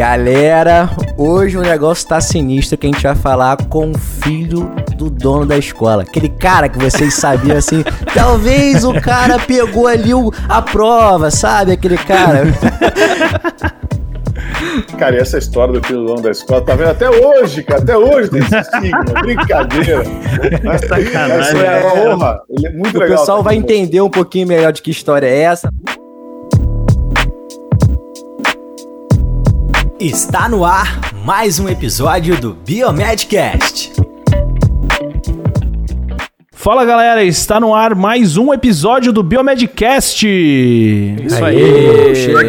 Galera, hoje o negócio tá sinistro que a gente vai falar com o filho do dono da escola. Aquele cara que vocês sabiam assim, talvez o cara pegou ali o, a prova, sabe? Aquele cara. Cara, e essa história do filho do dono da escola, tá vendo? Até hoje, cara, até hoje tem esse signo, brincadeira. Mas, Sacanagem. Isso é uma honra. Ele é muito O legal. pessoal tá vai entender um pouquinho melhor de que história é essa. Está no ar mais um episódio do Biomedcast. Fala galera, está no ar mais um episódio do Biomedcast. Isso Aê, chegamos!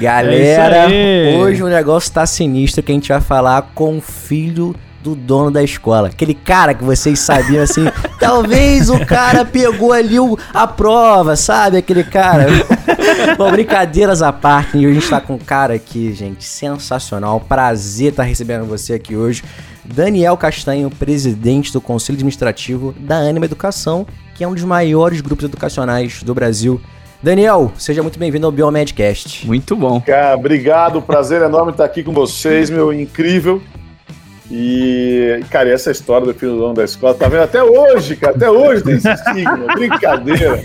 Galera, É isso aí. hoje o negócio tá sinistro que a gente vai falar com o filho do dono da escola. Aquele cara que vocês sabiam assim, talvez o cara pegou ali o, a prova, sabe? Aquele cara. Bom, brincadeiras à parte, e a gente tá com um cara aqui, gente, sensacional. Prazer estar recebendo você aqui hoje. Daniel Castanho, presidente do Conselho Administrativo da Anima Educação, que é um dos maiores grupos educacionais do Brasil. Daniel, seja muito bem-vindo ao Biomedcast. Muito bom. Cara, obrigado, prazer enorme estar aqui com vocês, meu, incrível. E, cara, e essa história do filho do dono da escola, tá vendo? Até hoje, cara, até hoje tem esse signo, brincadeira.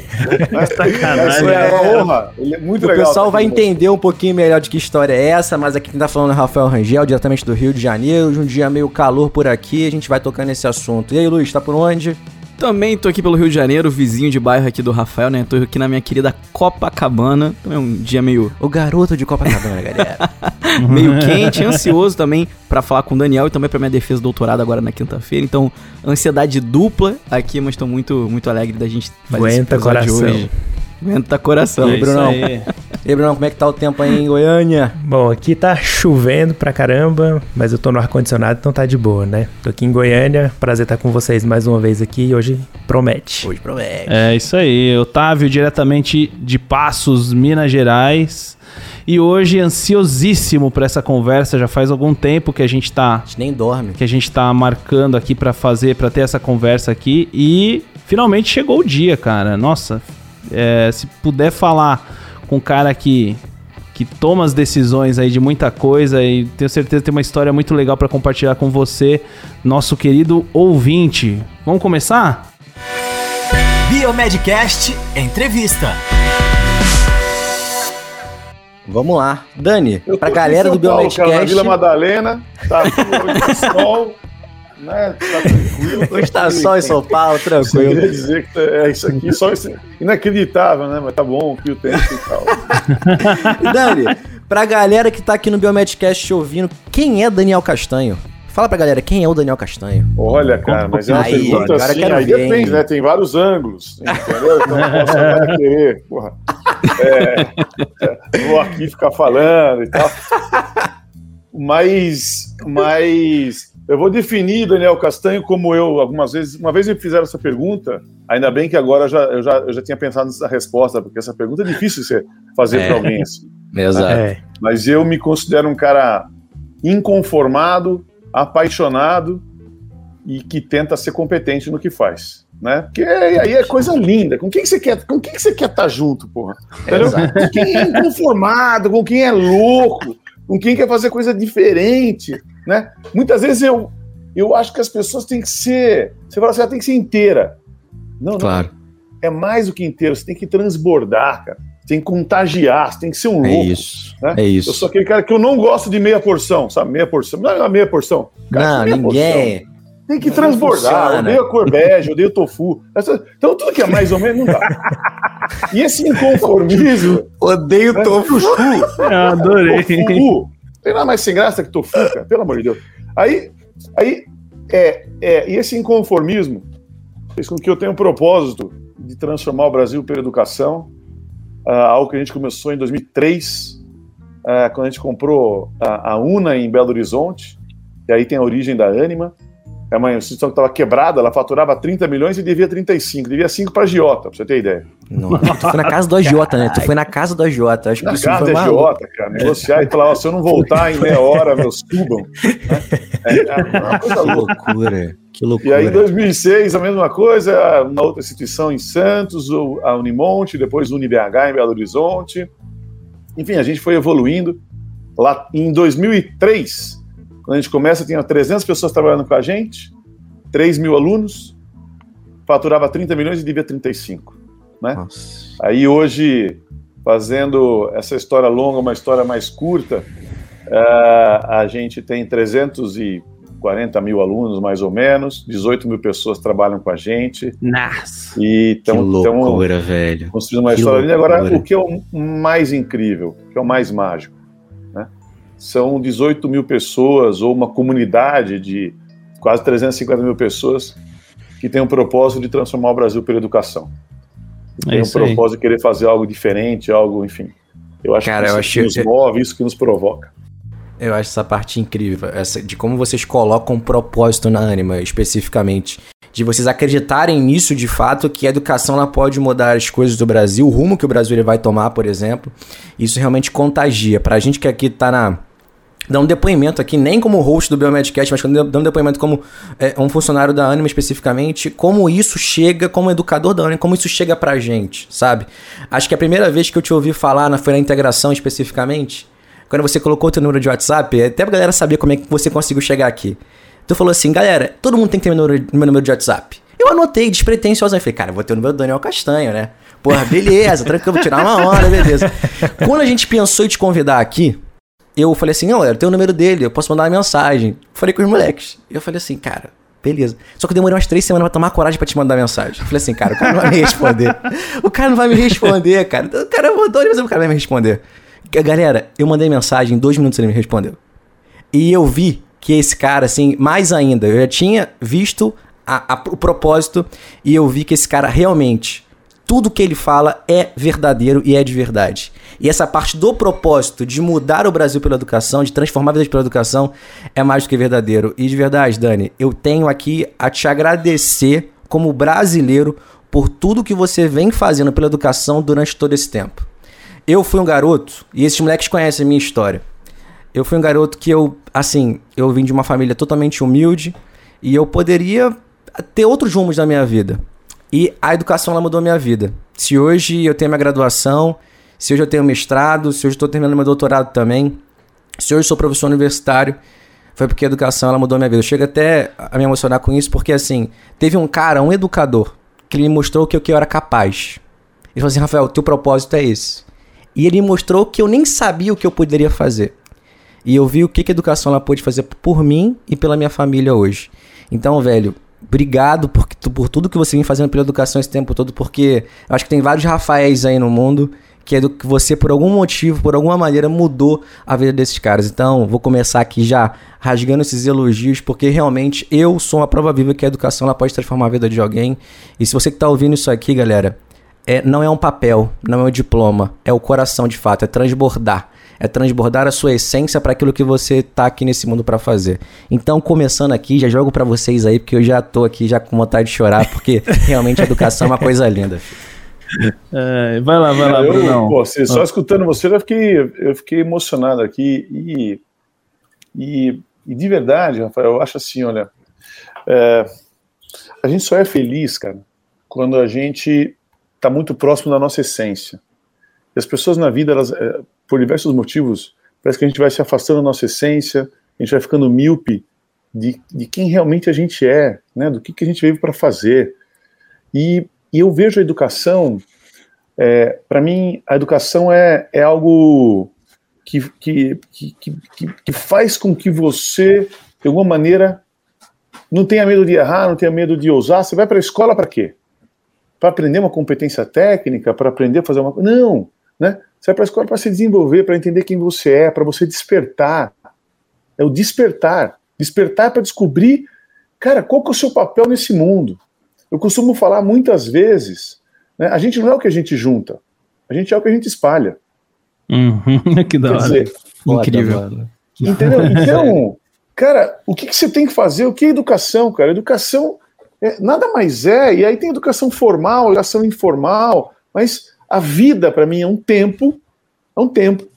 Mas, Sacanagem. Isso é uma honra. Ele é muito O legal. pessoal tá vai entender um pouquinho melhor de que história é essa, mas aqui quem tá falando é o Rafael Rangel, diretamente do Rio de Janeiro. De um dia meio calor por aqui, a gente vai tocando esse assunto. E aí, Luiz, tá por onde? Também tô aqui pelo Rio de Janeiro, vizinho de bairro aqui do Rafael, né? Tô aqui na minha querida Copacabana. Então é um dia meio, O garoto de Copacabana, galera. meio quente, ansioso também pra falar com o Daniel e também pra minha defesa do doutorado agora na quinta-feira. Então, ansiedade dupla aqui, mas tô muito, muito alegre da gente fazer esse Aguenta de coração. hoje. Aguenta coração. Aí, Brunão? E aí, Bruno, como é que tá o tempo aí em Goiânia? Bom, aqui tá chovendo pra caramba, mas eu tô no ar-condicionado, então tá de boa, né? Tô aqui em Goiânia, prazer estar com vocês mais uma vez aqui e hoje promete. Hoje promete. É isso aí, Otávio, diretamente de Passos, Minas Gerais. E hoje ansiosíssimo por essa conversa, já faz algum tempo que a gente tá A gente nem dorme. que a gente tá marcando aqui pra fazer, pra ter essa conversa aqui e finalmente chegou o dia, cara. Nossa, é, se puder falar com um cara que que toma as decisões aí de muita coisa e tenho certeza que tem uma história muito legal pra compartilhar com você, nosso querido ouvinte. Vamos começar? Biomedcast Entrevista. Vamos lá. Dani, Eu pra aqui galera do Paulo, cara, na Biomedcast. Vila Madalena, tá tá sol, né? Tá tranquilo. Hoje tá só em São Paulo, tranquilo. queria dizer que tá- é isso aqui, só isso, inacreditável, né? Mas tá bom, que o tempo e tal. Dani, pra galera que tá aqui no Biomedcast te ouvindo, quem é Daniel Castanho? Fala pra galera, quem é o Daniel Castanho? Olha, cara, mas é uma Aí, pergunta agora assim, aí ver, depende, hein? né? Tem vários ângulos, entendeu? Então eu posso querer, porra, é, vou aqui ficar falando e tal. Mas, mas eu vou definir Daniel Castanho como eu, algumas vezes, uma vez me fizeram essa pergunta, ainda bem que agora eu já, eu já, eu já tinha pensado nessa resposta, porque essa pergunta é difícil você fazer É. para alguém assim. Exato. É, Mas eu me considero um cara inconformado, apaixonado e que tenta ser competente no que faz. Né? Porque aí é coisa linda. Com quem que você quer? Com quem que você quer estar junto, porra? Entendeu? Com quem é inconformado, com quem é louco, com quem quer fazer coisa diferente, né? Muitas vezes eu, eu acho que as pessoas têm que ser. Você fala assim, ela tem que ser inteira. Não, não Claro. é mais do que inteiro. Você tem que transbordar, cara. Você tem que contagiar, você tem que ser um É louco. isso. né? É isso. Eu sou aquele cara que eu não gosto de meia porção, sabe? Meia porção. Não é uma meia porção. Cara, Não, meia ninguém. porção. Tem que Não transbordar. funciona. Eu odeio a cor bege, eu odeio o tofu. Então, tudo que é mais ou menos não dá. E esse inconformismo. Odeio né? Tofu. Eu adorei. Tofu. Tem nada mais sem graça que tofu, cara. Pelo amor de Deus. Aí, aí é, é, e esse inconformismo fez com que eu tenha um propósito de transformar o Brasil pela educação, ah, algo que a gente começou em 2003, ah, quando a gente comprou a, a UNA em Belo Horizonte, e aí tem a origem da Anima. É uma instituição que estava quebrada, ela faturava 30 milhões e devia 35, devia 5 para a Giota, para você ter ideia. Não, tu foi na casa do agiota, né? Tu foi na casa do agiota. Acho que Na isso casa foi da maluco. Giota, cara, negociar e falar, se eu não voltar em meia hora, meus subam. Né? É, é coisa Que loucura. Que E loucura. aí, em 2006, a mesma coisa, uma outra instituição em Santos, a Unimonte, depois o UniBH em Belo Horizonte. enfim, a gente foi evoluindo. Lá em 2003, quando a gente começa, tinha 300 pessoas trabalhando com a gente, 3 mil alunos, faturava 30 milhões e devia 35. Né? Nossa. Aí hoje, fazendo essa história longa, uma história mais curta, eh, a gente tem 340 mil alunos, mais ou menos, 18 mil pessoas trabalham com a gente. Nossa. E Que loucura, velho. construindo uma Que história linda. Agora, loucura. o que é o mais incrível, o que é o mais mágico? São 18 mil pessoas, ou uma comunidade de quase 350 mil pessoas que tem o propósito de transformar o Brasil pela educação. É tem o isso aí. propósito de querer fazer algo diferente, algo, enfim. Eu acho Cara, que isso acho- que nos move, isso que nos provoca. Eu acho essa parte incrível, essa, de como vocês colocam um propósito na Anima, especificamente. De vocês acreditarem nisso de fato, que a educação ela pode mudar as coisas do Brasil, o rumo que o Brasil ele vai tomar, por exemplo. Isso realmente contagia. Pra gente que aqui tá na. Dando um depoimento aqui, nem como host do Biomedcast, mas dando um depoimento como é, um funcionário da Anima especificamente, como isso chega, como educador da Anima, como isso chega pra gente, sabe? Acho que a primeira vez que eu te ouvi falar na, foi na integração especificamente, quando você colocou o teu número de WhatsApp, até pra galera saber como é que você conseguiu chegar aqui. Tu falou assim, galera, todo mundo tem que ter meu número, meu número de WhatsApp. Eu anotei despretensiosamente, falei, cara, vou ter o número do Daniel Castanho, né? Porra, beleza, tranquilo, vou tirar uma hora, beleza. Quando a gente pensou em te convidar aqui, eu falei assim, não, eu tenho o número dele, eu posso mandar uma mensagem. Falei com os moleques. Eu falei assim, cara, beleza. Só que eu demorei umas três semanas pra tomar coragem pra te mandar mensagem. Eu falei assim, cara, o cara não vai me responder. o cara não vai me responder, cara. O cara mandou, mas o cara vai me responder. Galera, eu mandei mensagem, em dois minutos ele me respondeu. E eu vi que esse cara, assim, mais ainda, eu já tinha visto a- a- o propósito e eu vi que esse cara realmente, tudo que ele fala é verdadeiro e é de verdade. E essa parte do propósito de mudar o Brasil pela educação, de transformar vidas pela educação, é mais do que verdadeiro. E de verdade, Dani, eu tenho aqui a te agradecer como brasileiro por tudo que você vem fazendo pela educação durante todo esse tempo. Eu fui um garoto, e esses moleques conhecem a minha história. Eu fui um garoto que eu, assim, eu vim de uma família totalmente humilde e eu poderia ter outros rumos na minha vida. E a educação ela mudou a minha vida. Se hoje eu tenho minha graduação, se hoje eu tenho mestrado, se hoje estou terminando meu doutorado também, se hoje sou professor universitário, foi porque a educação ela mudou a minha vida. Eu chego até a me emocionar com isso porque assim, teve um cara, um educador, que ele me mostrou que eu, que eu era capaz. Ele falou assim, Rafael, teu propósito é esse. E ele me mostrou que eu nem sabia o que eu poderia fazer. E eu vi o que, que a educação ela pôde fazer por mim e pela minha família hoje. Então, velho, obrigado por, por tudo que você vem fazendo pela educação esse tempo todo, porque eu acho que tem vários Rafaéis aí no mundo que é do que você, por algum motivo, por alguma maneira, mudou a vida desses caras. Então, vou começar aqui já rasgando esses elogios, porque realmente eu sou uma prova viva que a educação ela pode transformar a vida de alguém. E se você que tá ouvindo isso aqui, galera, é, não é um papel, não é um diploma, é o coração de fato, é transbordar. É transbordar a sua essência para aquilo que você tá aqui nesse mundo para fazer. Então, começando aqui, já jogo para vocês aí, porque eu já tô aqui já com vontade de chorar, porque realmente a educação é uma coisa linda. É, vai lá, vai lá, eu, Brunão. pô, você- só escutando você, eu fiquei, eu fiquei emocionado aqui. E, e, e de verdade, Rafael, eu acho assim: olha, é, a gente só é feliz, cara, quando a gente está muito próximo da nossa essência. E as pessoas na vida, elas, é, por diversos motivos, parece que a gente vai se afastando da nossa essência, a gente vai ficando míope de, de quem realmente a gente é, né, do que, que a gente veio para fazer. E, e eu vejo a educação é, para mim, a educação é, é algo que, que, que, que, que faz com que você, de alguma maneira, não tenha medo de errar, não tenha medo de ousar. Você vai para a escola para quê? Para aprender uma competência técnica, para aprender a fazer uma coisa? Não, né? Você vai para a escola para se desenvolver, para entender quem você é, para você despertar. É o despertar. Despertar para descobrir, cara, qual que é o seu papel nesse mundo. Eu costumo falar muitas vezes né? A gente não é o que a gente junta, a gente é o que a gente espalha. Uhum, que da Quer hora. dizer, Incrível. entendeu? Então, cara, o que, que você tem que fazer? O que é educação, cara? Educação é, nada mais é, e aí tem educação formal, educação informal, mas a vida, para mim, é um tempo, é um tempo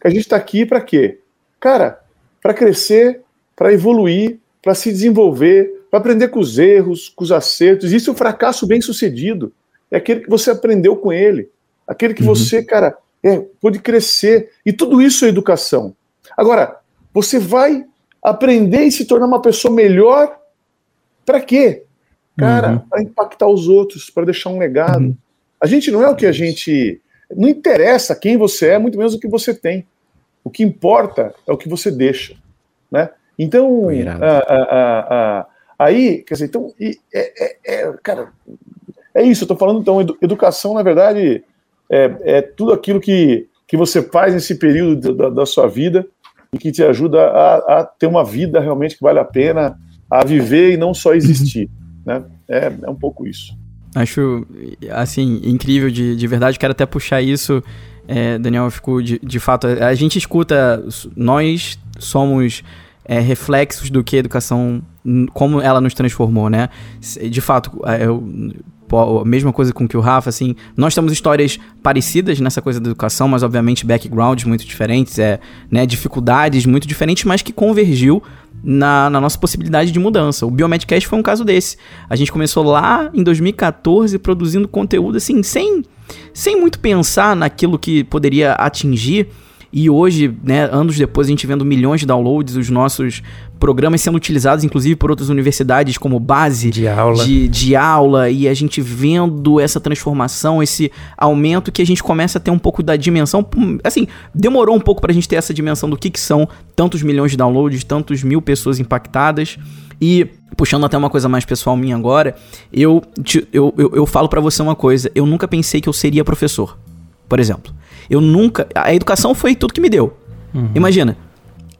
que a gente está aqui para quê? Cara, para crescer, para evoluir, para se desenvolver, para aprender com os erros, com os acertos. Isso é o fracasso bem sucedido. É aquele que você aprendeu com ele. Aquele que Uhum. você, cara, é, pôde crescer. E tudo isso é educação. Agora, você vai aprender e se tornar uma pessoa melhor para quê? Cara, uhum. para impactar os outros, para deixar um legado. Uhum. A gente não é o que a gente. Não interessa quem você é, muito menos o que você tem. O que importa é o que você deixa. Né? Então, a, a, a, aí, quer dizer, então, é, é, é, cara, é isso, eu estou falando, então, educação, na verdade, é, é, tudo aquilo que, que você faz nesse período da, da sua vida e que te ajuda a, a, ter uma vida realmente que vale a pena, a viver e não só existir, né? É, é um pouco isso. Acho, assim, incrível de, de verdade, quero até puxar isso, é, Daniel, ficou de, de fato, a gente escuta, nós somos é, reflexos do que a educação, como ela nos transformou, né? De fato, eu a mesma coisa com que o Rafa, assim, nós temos histórias parecidas nessa coisa da educação, mas obviamente backgrounds muito diferentes, é, né, dificuldades muito diferentes, mas que convergiu na, na, nossa possibilidade de mudança. O Biomedcast foi um caso desse. A gente começou lá em 2014 produzindo conteúdo assim, sem, sem muito pensar naquilo que poderia atingir e hoje, né, anos depois, a gente vendo milhões de downloads, os nossos programas sendo utilizados, inclusive, por outras universidades como base de aula. De, de aula, e a gente vendo essa transformação, esse aumento que a gente começa a ter um pouco da dimensão. Assim, demorou um pouco pra gente ter essa dimensão do que, que são tantos milhões de downloads, tantos mil pessoas impactadas. E puxando até uma coisa mais pessoal minha agora, eu, eu, eu, eu falo para você uma coisa: eu nunca pensei que eu seria professor, por exemplo. Eu nunca. A educação foi tudo que me deu. Uhum. Imagina.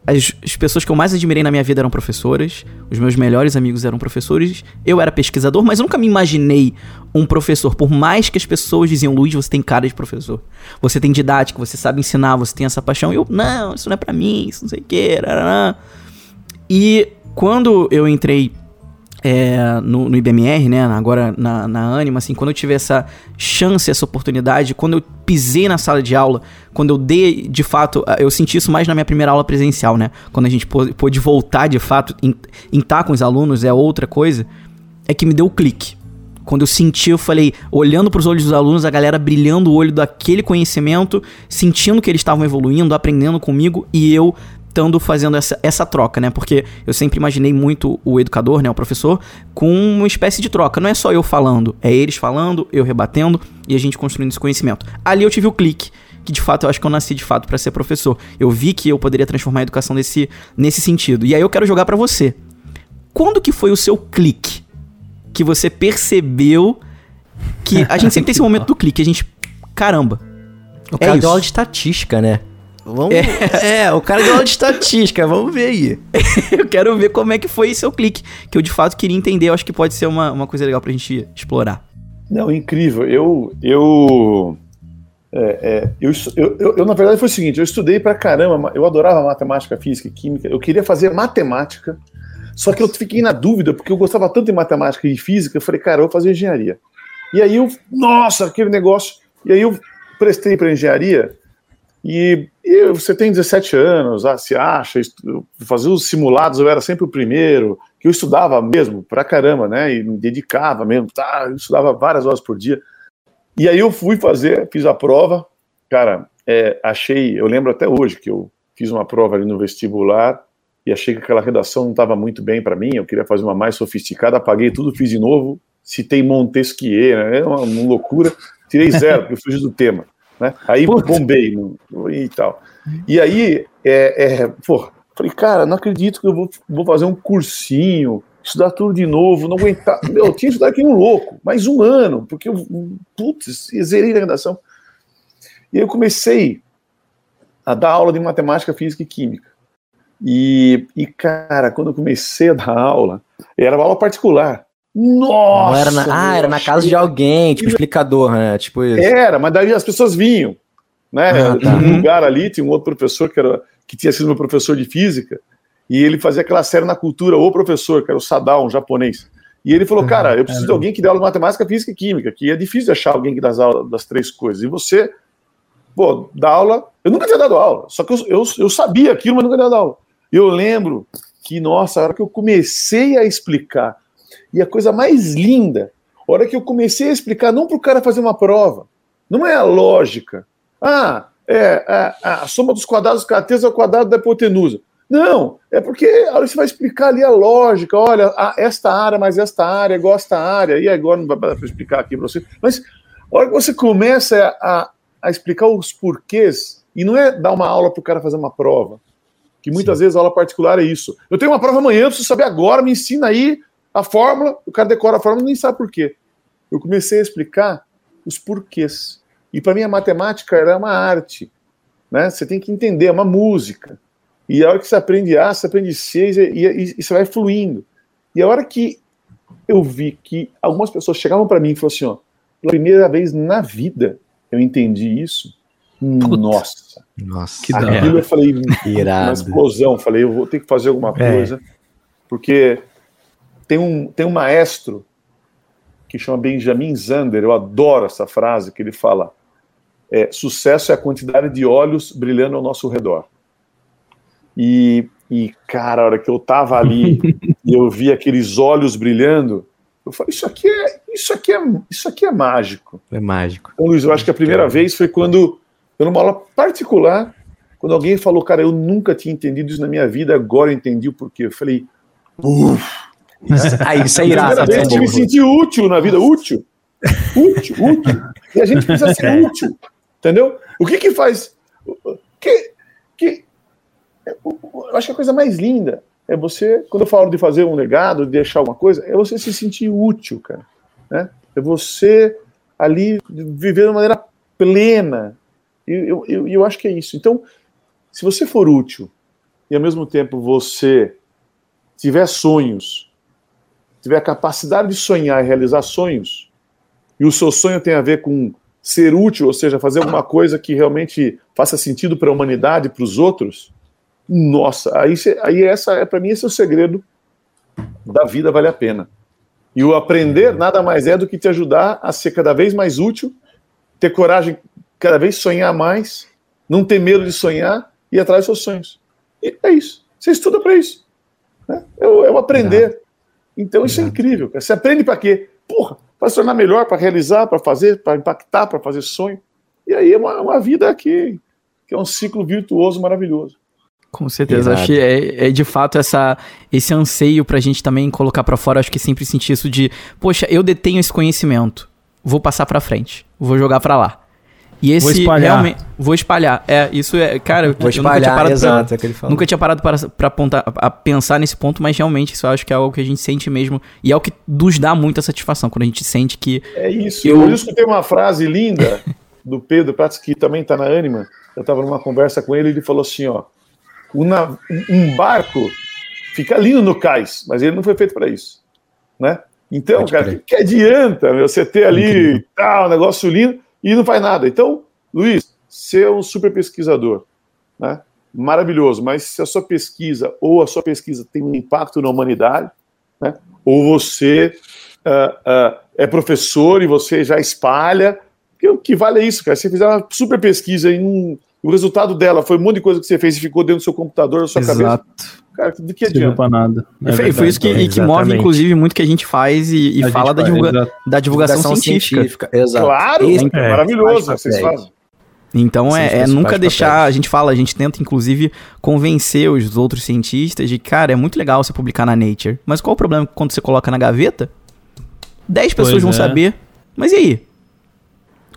As, as, pessoas que eu mais admirei na minha vida eram professoras, os meus melhores amigos eram professores, eu era pesquisador, mas eu nunca me imaginei um professor. Por mais que as pessoas diziam, Luiz, você tem cara de professor. Você tem didática, você sabe ensinar, você tem essa paixão. Eu, não, isso não é para mim, isso não sei o que. E quando eu entrei é, no, no, IBMR, né, agora na, na Anima, assim, quando eu tive essa chance, essa oportunidade, quando eu pisei na sala de aula, quando eu dei, de fato, eu senti isso mais na minha primeira aula presencial, né, quando a gente pôde voltar, de fato, em estar tá com os alunos é outra coisa, é que me deu o clique. Quando eu senti, eu falei, olhando para os olhos dos alunos, a galera brilhando o olho daquele conhecimento, sentindo que eles estavam evoluindo, aprendendo comigo, e eu estando fazendo essa, essa troca, né? Porque eu sempre imaginei muito o educador, né, o professor, com uma espécie de troca. Não é só eu falando, é eles falando, eu rebatendo e a gente construindo esse conhecimento. Ali eu tive o clique que de fato eu acho que eu nasci de fato para ser professor. Eu vi que eu poderia transformar a educação nesse, nesse sentido. E aí eu quero jogar para você. Quando que foi o seu clique? Que você percebeu que a gente sempre tem esse momento do clique, a gente caramba. O cara é deu aula de estatística, né? Vamos, é. é, o cara deu aula de estatística, vamos ver aí. eu quero ver como é que foi seu clique, que eu de fato queria entender, eu acho que pode ser uma, uma coisa legal pra gente explorar. Não, incrível. Eu, eu, é, é, eu, eu, eu, eu, na verdade, foi o seguinte: eu estudei pra caramba, eu adorava matemática, física e química, eu queria fazer matemática, só que eu fiquei na dúvida, porque eu gostava tanto de matemática e física, eu falei, cara, eu vou fazer engenharia. E aí eu, nossa, aquele negócio. E aí eu prestei para engenharia e, e, você tem 17 anos, ah, se acha, fazer os simulados eu era sempre o primeiro, que eu estudava mesmo pra caramba, né? E me dedicava mesmo, tá? Eu estudava várias horas por dia. E aí eu fui fazer, fiz a prova, cara, é, achei, eu lembro até hoje que eu fiz uma prova ali no vestibular e achei que aquela redação não estava muito bem para mim, eu queria fazer uma mais sofisticada, apaguei tudo, fiz de novo, citei Montesquieu, né? É uma, uma loucura, tirei zero, porque eu fugi do tema. Né? Aí Puta. bombei no, e tal. E aí, é, é, pô, falei, cara, não acredito que eu vou, vou fazer um cursinho, estudar tudo de novo, não aguentar. Meu, eu tinha estudado aqui um louco, mais um ano, porque eu, putz, zerei a redação. E eu comecei a dar aula de matemática, física e química. E, e cara, quando eu comecei a dar aula, era uma aula particular. Nossa! Era na, ah, era na casa de alguém, tipo explicador, né? Tipo isso. Era, mas daí as pessoas vinham. Né? Ah, tá. Um lugar ali tinha um outro professor que, era, que tinha sido meu professor de física, e ele fazia aquela série na cultura, o professor, que era o Sadao, um japonês. E ele falou, cara, eu preciso de alguém que dê aula de matemática, física e química, que é difícil achar alguém que dá aula das três coisas. E você, pô, dá aula. Eu nunca tinha dado aula, só que eu, eu, eu sabia aquilo, mas nunca tinha dado aula. Eu lembro que, nossa, a hora que eu comecei a explicar e a coisa mais linda, a hora que eu comecei a explicar, não para o cara fazer uma prova, não é a lógica. Ah, é, a, a soma dos quadrados cartesianos é o quadrado da hipotenusa. Não, é porque a hora você vai explicar ali a lógica, olha, a, esta área mais esta área, igual esta área, e agora não vai dar para explicar aqui para você, mas a hora que você começa a, a explicar os porquês, e não é dar uma aula para o cara fazer uma prova, que muitas Sim. vezes a aula particular é isso. Eu tenho uma prova amanhã, eu preciso saber agora, me ensina aí a fórmula, o cara decora a fórmula e nem sabe por quê. Eu comecei a explicar os porquês. E para mim a matemática era uma arte. Né? Você tem que entender, é uma música. E a hora que você aprende A, você aprende C e, e, e você vai fluindo. E a hora que eu vi que algumas pessoas chegavam para mim e falaram assim: ó, pela primeira vez na vida eu entendi isso. Puta. Nossa. Nossa. Que Aquilo eu falei, Irado. uma explosão. Falei, eu vou ter que fazer alguma é. coisa. É. Porque tem um, tem um maestro que chama Benjamin Zander, eu adoro essa frase que ele fala: é, sucesso é a quantidade de olhos brilhando ao nosso redor. E, e cara, a hora que eu tava ali e eu vi aqueles olhos brilhando, eu falei, isso aqui é, isso aqui é, isso aqui é mágico. É mágico. Então, Luiz, eu acho que a primeira vez foi quando, eu numa aula particular, quando alguém falou, cara, eu nunca tinha entendido isso na minha vida, agora eu entendi o porquê. Eu falei, uff, isso, ah, isso é irado. A gente me sentir útil na vida, útil. Útil, útil. E a gente precisa ser é. útil. Entendeu? O que que faz. Que, que, eu acho que a coisa mais linda é você, quando eu falo de fazer um legado, de deixar alguma coisa, é você se sentir útil, cara. Né? É você ali viver de uma maneira plena. E eu, eu, eu acho que é isso. Então, se você for útil e ao mesmo tempo você tiver sonhos tiver a capacidade de sonhar e realizar sonhos, e o seu sonho tem a ver com ser útil, ou seja, fazer alguma coisa que realmente faça sentido para a humanidade, para os outros, nossa, aí, aí essa é para mim esse é o segredo da vida vale a pena. E o aprender nada mais é do que te ajudar a ser cada vez mais útil, ter coragem, cada vez sonhar mais, não ter medo de sonhar e ir atrás dos seus sonhos. E é isso. Você estuda para isso. Né? É, o, é o aprender. Então isso é, é incrível. Você aprende para quê? Porra, para se tornar melhor, para realizar, para fazer, para impactar, para fazer sonho. E aí é uma, uma vida que, que é um ciclo virtuoso maravilhoso. Com certeza, acho que é, é, de fato essa, esse anseio para a gente também colocar para fora. Acho que sempre senti isso de, poxa, eu detenho esse conhecimento, vou passar para frente, vou jogar para lá. E esse vou espalhar. realmente. Vou espalhar. É, isso é. Cara, vou espalhar, nunca tinha parado, exato, pra, é que ele falou. nunca tinha parado para, para apontar, a pensar nesse ponto, mas realmente isso eu acho que é algo que a gente sente mesmo. E é o que nos dá muita satisfação, quando a gente sente que. É isso. Eu, eu escutei uma frase linda do Pedro Pratos, que também está na Anima. Eu estava numa conversa com ele e ele falou assim: ó, uma, um barco fica lindo no cais, mas ele não foi feito para isso. Né? Então, Pode cara, que, que adianta você ter ali tal, um negócio lindo e não faz nada. Então, Luiz, ser um super pesquisador, né? maravilhoso, mas se a sua pesquisa ou a sua pesquisa tem um impacto na humanidade, né? ou você uh, uh, é professor e você já espalha, que, o que vale é isso, cara. Você fizer uma super pesquisa e um, o resultado dela foi um monte de coisa que você fez e ficou dentro do seu computador, da sua Exato. cabeça. Cara, de que adianta? Pra nada. É foi, foi isso que, é, que move, inclusive, muito que a gente faz e, e fala da, divulga da divulgação, divulgação científica. científica. Exato. Claro, é, é maravilhoso, vocês fazem. Então é, é nunca deixar, a gente fala, a gente tenta inclusive convencer os outros cientistas de, cara, é muito legal você publicar na Nature, mas qual o problema quando você coloca na gaveta? 10 pessoas pois vão é. saber, mas e aí?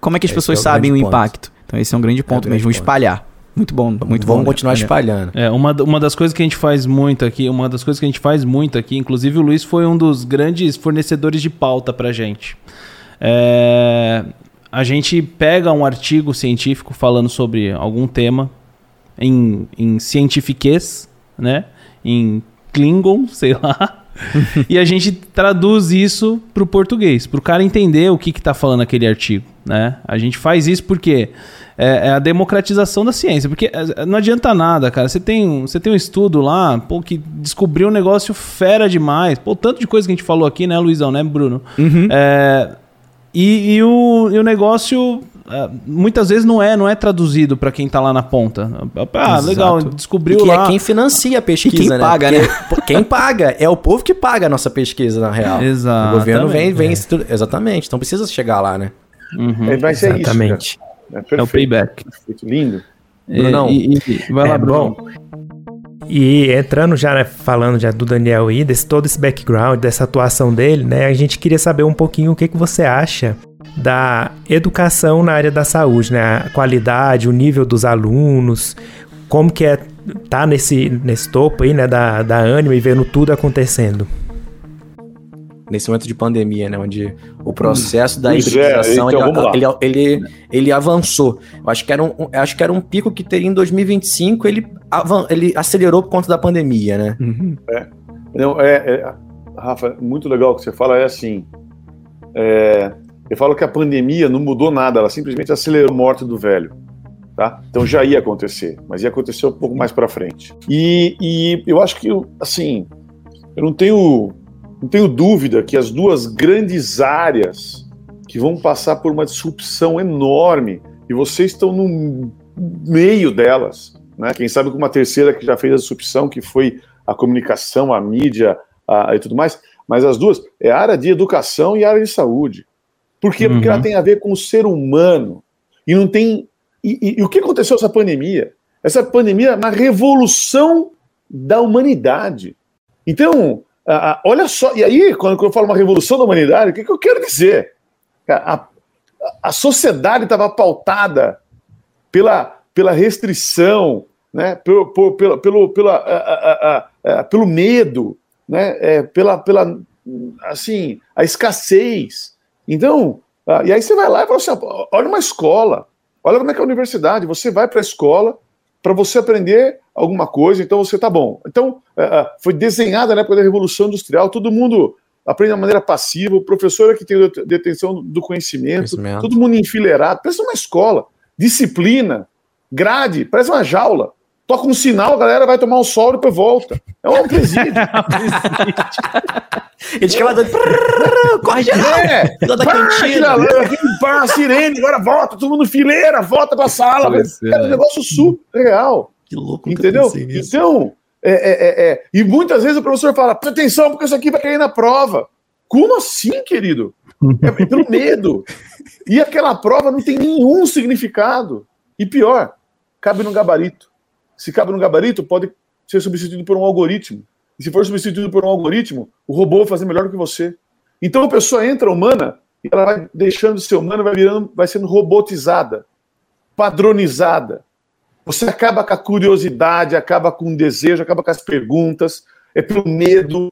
Como é que as esse pessoas é sabem o ponto. impacto? Então esse é um grande ponto é mesmo, ponto. espalhar. Muito bom, muito Vamos bom. continuar né? espalhando. É, uma, uma das coisas que a gente faz muito aqui, uma das coisas que a gente faz muito aqui, inclusive o Luiz foi um dos grandes fornecedores de pauta pra gente. É, a gente pega um artigo científico falando sobre algum tema em, em cientifiquez, né? Em Klingon, sei lá. e a gente traduz isso para o português, para o cara entender o que está falando aquele artigo. Né? A gente faz isso porque é, é, a democratização da ciência. Porque é, não adianta nada, cara. Você tem, você tem um estudo lá, pô, que descobriu um negócio fera demais. Pô, tanto de coisa que a gente falou aqui, né, Luizão, né, Bruno? Uhum. É, e, e, o, e o negócio é, muitas vezes não é não é traduzido para quem tá lá na ponta. Ah, Exato. legal, descobriu e que lá. é quem financia a pesquisa, e quem né? paga, né? quem paga é o povo que paga a nossa pesquisa na real. Exato. O governo vem, vem é. exatamente. Então precisa chegar lá, né? Uhum. Vai ser Exatamente. isso. É, É o payback. perfeito, lindo. Brunão. E, e- e- vai lá, É, Bruno. bom. E entrando já, né, falando já do Daniel aí, desse todo esse background, dessa atuação dele, né, a gente queria saber um pouquinho o que, que você acha da educação na área da saúde, né, a qualidade, o nível dos alunos, como que é tá nesse, nesse topo aí, né, da, da ânimo e vendo tudo acontecendo. Nesse momento de pandemia, né? Onde o processo da é, hibridização então, vamos lá. ele, ele, ele, ele avançou. Eu acho que, era um, eu acho que era um pico que teria em 2025, ele, avan- ele acelerou por conta da pandemia, né? Não, é, é- Rafa, muito legal o que você fala, é assim. é, eu falo que a pandemia não mudou nada, ela simplesmente acelerou a morte do velho. Tá? Então já ia acontecer, mas ia acontecer um pouco mais para frente. E, e eu acho que, assim, eu não tenho, não tenho dúvida que as duas grandes áreas que vão passar por uma disrupção enorme, e vocês estão no meio delas, né? Quem sabe com uma terceira que já fez a disrupção, que foi a comunicação, a mídia a- e tudo mais, mas as duas é a área de educação e a área de saúde. Por quê? Porque Uhum. ela tem a ver com o ser humano e não tem. E, e- e o que aconteceu essa pandemia? Essa pandemia é uma revolução da humanidade. Então, a- a- olha só, e aí, quando eu falo uma revolução da humanidade, o que, que eu quero dizer? A, a- sociedade estava pautada pela, pela restrição, né? pelo, por- pela, pelo, pela, a- a- pelo medo, né? É, pela, pela assim, a escassez. Então, ah, e aí você vai lá e fala assim: olha uma escola, olha como é que é a universidade. Você vai para a escola para você aprender alguma coisa, então você tá bom. Então, ah, ah, foi desenhada na época da Revolução Industrial, todo mundo aprende de maneira passiva, o professor é que tem det- detenção do conhecimento, Conhecimento. todo mundo enfileirado. Pensa numa escola, disciplina, grade, parece uma jaula. Toca um sinal, a galera vai tomar um sol e depois volta. É um presídio. Eles ficam doido. Corre geral! É, Fila da pá, cantina. a pá, a sirene, agora volta, todo mundo fileira, volta pra sala. Pois é. Um negócio surreal, Que louco, entendeu? Então, é, é, é, é, e muitas vezes o professor fala, presta atenção, porque isso aqui vai cair na prova. Como assim, querido? É pelo medo. E aquela prova não tem nenhum significado. E pior, cabe no gabarito. Se cabe no gabarito, pode ser substituído por um algoritmo. E se for substituído por um algoritmo, o robô vai fazer melhor do que você. Então a pessoa entra humana e ela vai deixando de ser humana, vai virando, vai sendo robotizada, padronizada. Você acaba com a curiosidade, acaba com o desejo, acaba com as perguntas, é pelo medo.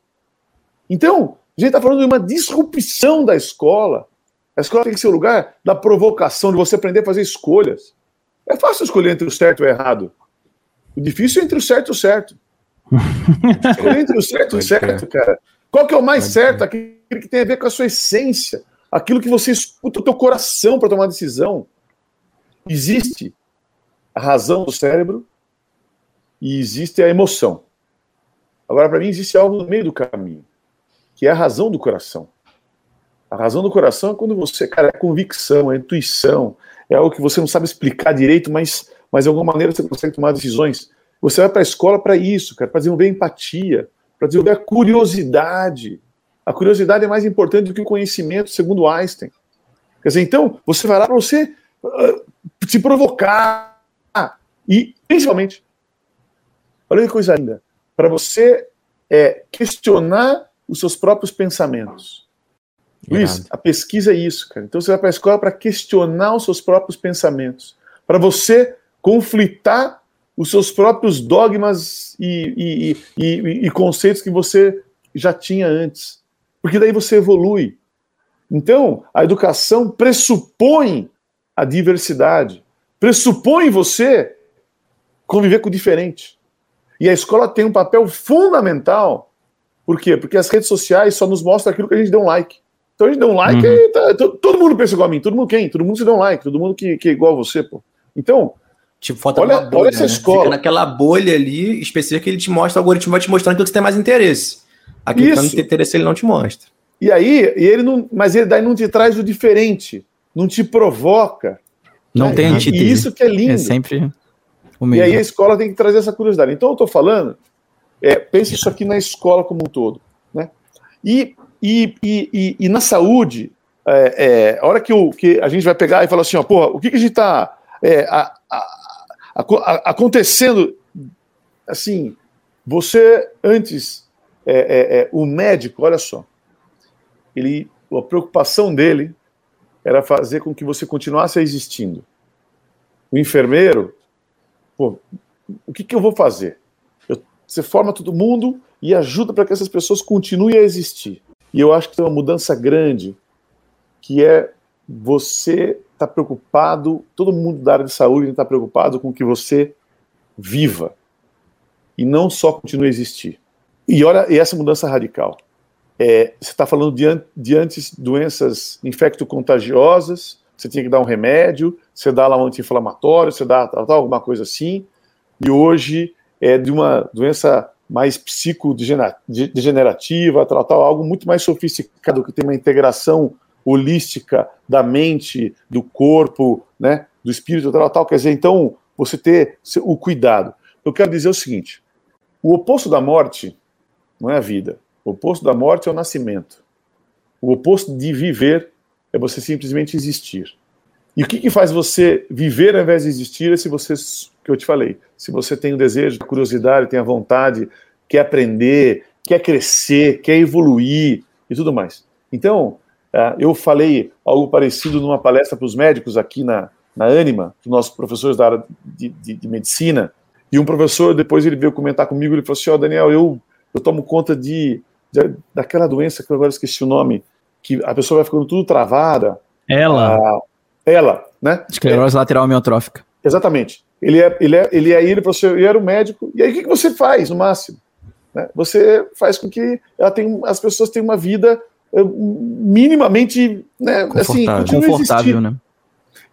Então, a gente está falando de uma disrupção da escola. A escola tem que ser o lugar da provocação, de você aprender a fazer escolhas. É fácil escolher entre o certo e o errado. O difícil é entre o certo e o certo. escolher entre o certo e o certo, cara. Qual que é o mais certo? Aquele que tem a ver com a sua essência. Aquilo que você escuta o teu coração para tomar decisão. Existe a razão do cérebro e existe a emoção. Agora, para mim, existe algo no meio do caminho, que é a razão do coração. A razão do coração é quando você, cara, é convicção, é intuição, é algo que você não sabe explicar direito, mas, mas de alguma maneira você consegue tomar decisões. Você vai para a escola para isso, cara, para desenvolver empatia, para desenvolver a curiosidade. A curiosidade é mais importante do que o conhecimento, segundo Einstein. Quer dizer, então, você vai lá para você uh, se provocar. E, principalmente, olha que coisa linda, para você é, questionar os seus próprios pensamentos. Luiz, Irado. a pesquisa é isso, cara. Então você vai para a escola para questionar os seus próprios pensamentos, para você conflitar os seus próprios dogmas e, e, e, e, conceitos que você já tinha antes. Porque daí você evolui. Então, a educação pressupõe a diversidade, pressupõe você conviver com o diferente. E a escola tem um papel fundamental. Por quê? Porque as redes sociais só nos mostram aquilo que a gente deu um like. Então a gente deu um like Uhum. e tá- to- todo mundo pensa igual a mim, todo mundo quem? Todo mundo se deu um like, todo mundo que, que é igual a você, pô. Então, Tipo, falta Olha- uma bolha, olha essa né? escola. Fica naquela bolha ali específica que ele te mostra, o algoritmo vai te mostrando aquilo que você tem mais interesse. Aquilo que você não tem interesse, ele não te mostra. E aí, e ele não, mas ele daí não te traz o diferente, não te provoca. Não né? tem E- antítese. E isso que é lindo. É sempre o E mesmo. aí a escola tem que trazer essa curiosidade. Então eu estou falando, é, pense isso aqui na escola como um todo. Né? E, e, e, e, e na saúde, é, é, a hora que, o, que a gente vai pegar e falar assim, ó, porra, o que, que a gente está é, acontecendo, assim, você antes, é, é, é, o médico, olha só, ele, a preocupação dele era fazer com que você continuasse existindo. O enfermeiro, pô, o que, que eu vou fazer? Eu, você forma todo mundo e ajuda para que essas pessoas continuem a existir. E eu acho que tem uma mudança grande, que é você está preocupado, todo mundo da área de saúde está preocupado com que você viva e não só continue a existir. E olha, e essa mudança radical. É, você está falando de, de antes doenças infecto-contagiosas, você tinha que dar um remédio, você dá lá um anti-inflamatório, você dá tal, tal, alguma coisa assim, e hoje é de uma doença mais psicodegenerativa, tal, tal, algo muito mais sofisticado, que tem uma integração holística da mente, do corpo, né, do espírito, tal, tal. Quer dizer, então, você ter o cuidado. Eu quero dizer o seguinte: o oposto da morte não é a vida. O oposto da morte é o nascimento. O oposto de viver é você simplesmente existir. E o que, que faz você viver ao invés de existir é se você, que eu te falei, se você tem o desejo, a curiosidade, tem a vontade, quer aprender, quer crescer, quer evoluir e tudo mais. Então, eu falei algo parecido numa palestra para os médicos aqui na, na Anima, nossos professores da área de, de, de, medicina, e um professor, depois ele veio comentar comigo, ele falou assim, ó, oh, Daniel, eu, eu tomo conta de, de, daquela doença que eu agora esqueci o nome, que a pessoa vai ficando tudo travada. Ela. Ah, ela, né? Esclerose é, lateral amiotrófica. Exatamente. Ele é, ele é, ele é ele, professor, ele era o médico, e aí o que, que você faz, no máximo? Né? Você faz com que ela tem, as pessoas tenham uma vida minimamente, né, assim, confortável, né?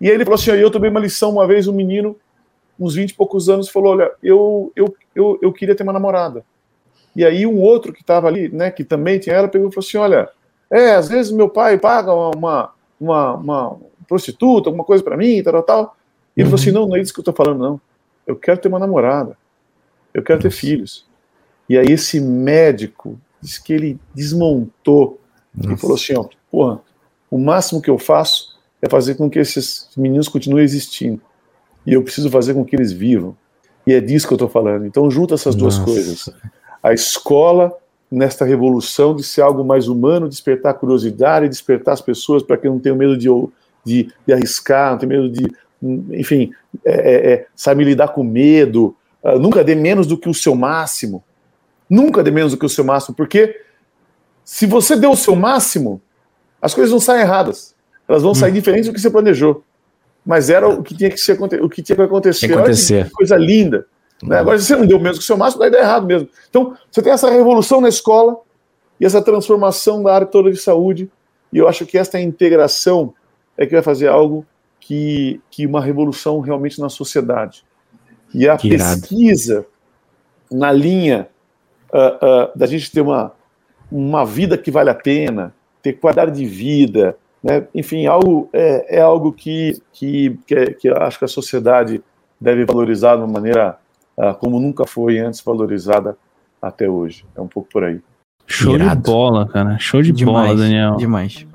E aí ele falou assim, eu tomei uma lição uma vez, um menino, uns 20 e poucos anos, falou, olha, eu, eu, eu, eu queria ter uma namorada. E aí um outro que estava ali, né, que também tinha ela, pegou e falou assim, olha, é, às vezes meu pai paga uma, uma, uma prostituta, alguma coisa para mim, tal, tal. E ele uhum. falou assim, não, não é isso que eu estou falando, não. Eu quero ter uma namorada. Eu quero ter filhos. E aí esse médico disse que ele desmontou nossa. E falou assim: ó, porra, o máximo que eu faço é fazer com que esses meninos continuem existindo. E eu preciso fazer com que eles vivam. E é disso que eu estou falando. Então, junta essas duas Nossa. coisas. A escola, nesta revolução de ser algo mais humano, despertar curiosidade, despertar as pessoas para que não tenham medo de, de, de, arriscar, não tenham medo de, enfim, é, é, é, sabe lidar com medo. Uh, nunca dê menos do que o seu máximo. Nunca dê menos do que o seu máximo, porque se você deu o seu máximo, as coisas não saem erradas. Elas vão hum. sair diferentes do que você planejou. Mas era o que tinha que, ser, o que, tinha que acontecer. Que acontecer. Que coisa linda. Né? Agora, se você não deu mesmo o seu máximo, daí dá errado mesmo. Então, você tem essa revolução na escola e essa transformação da área toda de saúde. E eu acho que esta integração é que vai fazer algo que, que uma revolução realmente na sociedade. E a que pesquisa irado. na linha uh, uh, da gente ter uma, uma vida que vale a pena, ter qualidade de vida, né? enfim, algo, é, é algo que, que, que, que, eu acho que a sociedade deve valorizar de uma maneira uh, como nunca foi antes valorizada até hoje. É um pouco por aí. Show Irado. de bola, cara. Show de demais, bola, Daniel. Demais.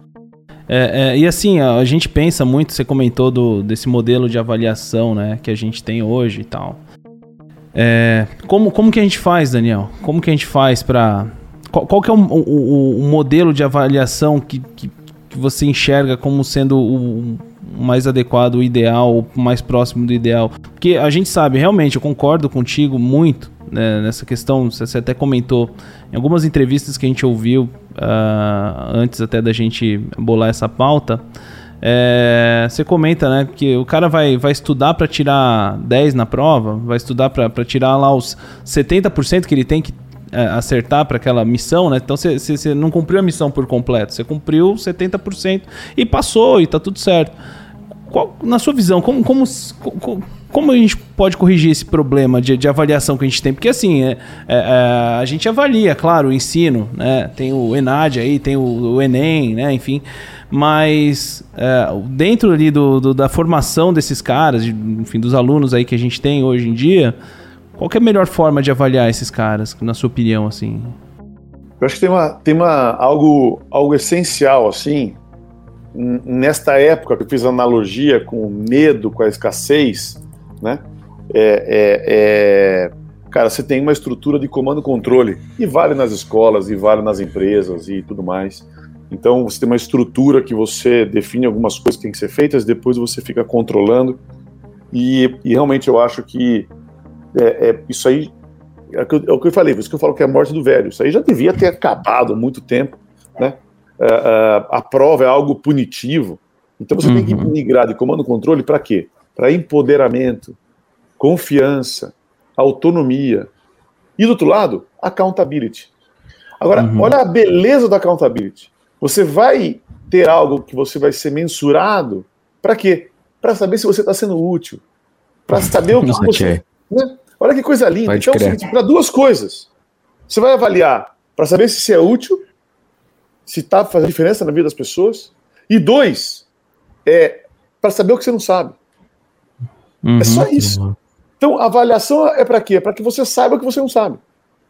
É, é, e assim, a gente pensa muito, você comentou do, desse modelo de avaliação né, que a gente tem hoje e tal. É, como, como que a gente faz, Daniel? Como que a gente faz para qual, qual que é o, o, o, modelo de avaliação que, que, que, você enxerga como sendo o, mais adequado, o ideal, o mais próximo do ideal? Porque a gente sabe, realmente, eu concordo contigo muito né, nessa questão. Você até comentou em algumas entrevistas que a gente ouviu uh, antes até da gente bolar essa pauta. É, você comenta, né, que o cara vai, vai estudar para tirar 10 na prova, vai estudar para tirar lá os 70% que ele tem que acertar para aquela missão, né? Então você não cumpriu a missão por completo, você cumpriu 70% e passou e tá tudo certo. Qual, na sua visão, como, como, como a gente pode corrigir esse problema de, de avaliação que a gente tem? Porque assim, é, é, é a gente avalia, claro, o ensino, né? Tem o ENAD aí, tem o, o Enem, né? Enfim, mas é, dentro ali do, do, da formação desses caras, de, enfim, dos alunos aí que a gente tem hoje em dia, qual é a melhor forma de avaliar esses caras, na sua opinião, assim? Eu acho que tem, uma, tem uma, algo, algo essencial, assim, nesta época que eu fiz analogia com o medo, com a escassez, né? É, é- é- cara, você tem uma estrutura de comando e controle e vale nas escolas, e vale nas empresas e tudo mais. Então você tem uma estrutura que você define algumas coisas que têm que ser feitas, depois você fica controlando. E, e realmente eu acho que é, é- isso aí é o, que eu, é o que eu falei, por isso que eu falo que é a morte do velho. Isso aí já devia ter acabado há muito tempo, né? É, é, a prova é algo punitivo. Então você tem que Uhum. migrar de comando e controle para quê? Para empoderamento, confiança, autonomia. E do outro lado, accountability. Agora, Uhum. olha a beleza da accountability. Você vai ter algo que você vai ser mensurado para quê? Para saber se você está sendo útil. Para saber o que Ok. você. né? Olha que coisa linda. Pode então, é o crer. seguinte, para duas coisas. Você vai avaliar para saber se você é útil, se está fazendo diferença na vida das pessoas. E dois, é para saber o que você não sabe. Uhum. É só isso. Então, a avaliação é para quê? É para que você saiba o que você não sabe.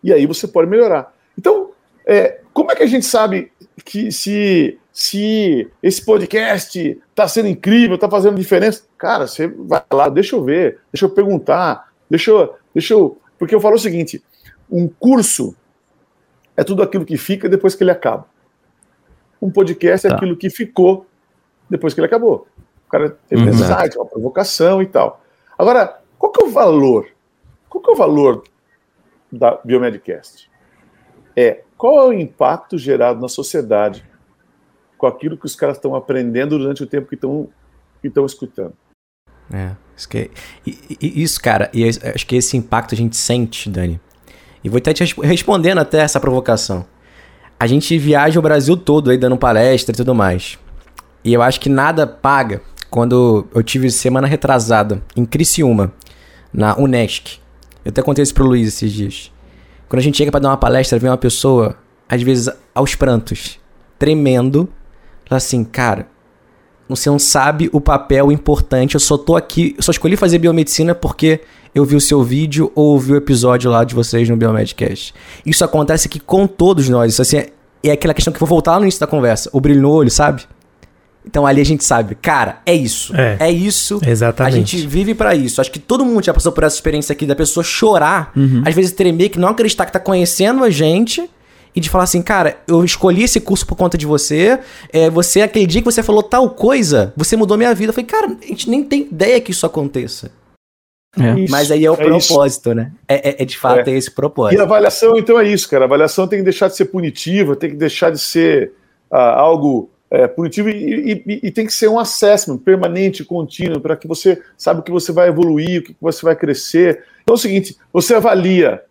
E aí você pode melhorar. Então, é, como é que a gente sabe que se, se esse podcast está sendo incrível, está fazendo diferença? Cara, você vai lá, deixa eu ver, deixa eu perguntar, deixa eu, deixa eu. Porque eu falo o seguinte: um curso é tudo aquilo que fica depois que ele acaba. Um podcast é Tá. aquilo que ficou depois que ele acabou. O cara teve um Uhum. insight, uma provocação e tal. Agora, qual que é o valor? Qual que é o valor da Biomedcast? É qual é o impacto gerado na sociedade com aquilo que os caras estão aprendendo durante o tempo que estão que estão escutando. É, isso, que, e- isso, cara, e es- acho que esse impacto a gente sente, Dani. E vou até te resp- respondendo até essa provocação. A gente viaja o Brasil todo aí dando palestra e tudo mais. E eu acho que nada paga quando eu tive semana retrasada em Criciúma, na Unesc. Eu até contei isso pro Luiz esses dias. Quando a gente chega pra dar uma palestra, vem uma pessoa, às vezes aos prantos, tremendo, fala assim, cara, você não sabe o papel importante. Eu só tô aqui. Eu só escolhi fazer biomedicina porque eu vi o seu vídeo ou ouvi o episódio lá de vocês no Biomedcast. Isso acontece aqui com todos nós. Isso assim, é, é aquela questão que eu vou voltar lá no início da conversa. O brilho no olho, sabe? Então ali a gente sabe, cara, é isso. É. isso. Exatamente. A gente vive pra isso. Acho que todo mundo já passou por essa experiência aqui da pessoa chorar, às vezes tremer, que não acreditar que tá conhecendo a gente e de falar assim, cara, eu escolhi esse curso por conta de você. É, você, aquele dia que você falou tal coisa, você mudou minha vida. Eu falei, cara, a gente nem tem ideia que isso aconteça. É. Isso, Mas aí é o isso. propósito, né? É, é- é de fato É. é. esse E propósito. a avaliação, então, é isso, cara. A avaliação tem que deixar de ser punitiva, tem que deixar de ser ah, algo é, punitivo e, e- e- e tem que ser um assessment permanente, contínuo, para que você saiba o que você vai evoluir, o que você vai crescer. Então é o seguinte: você avalia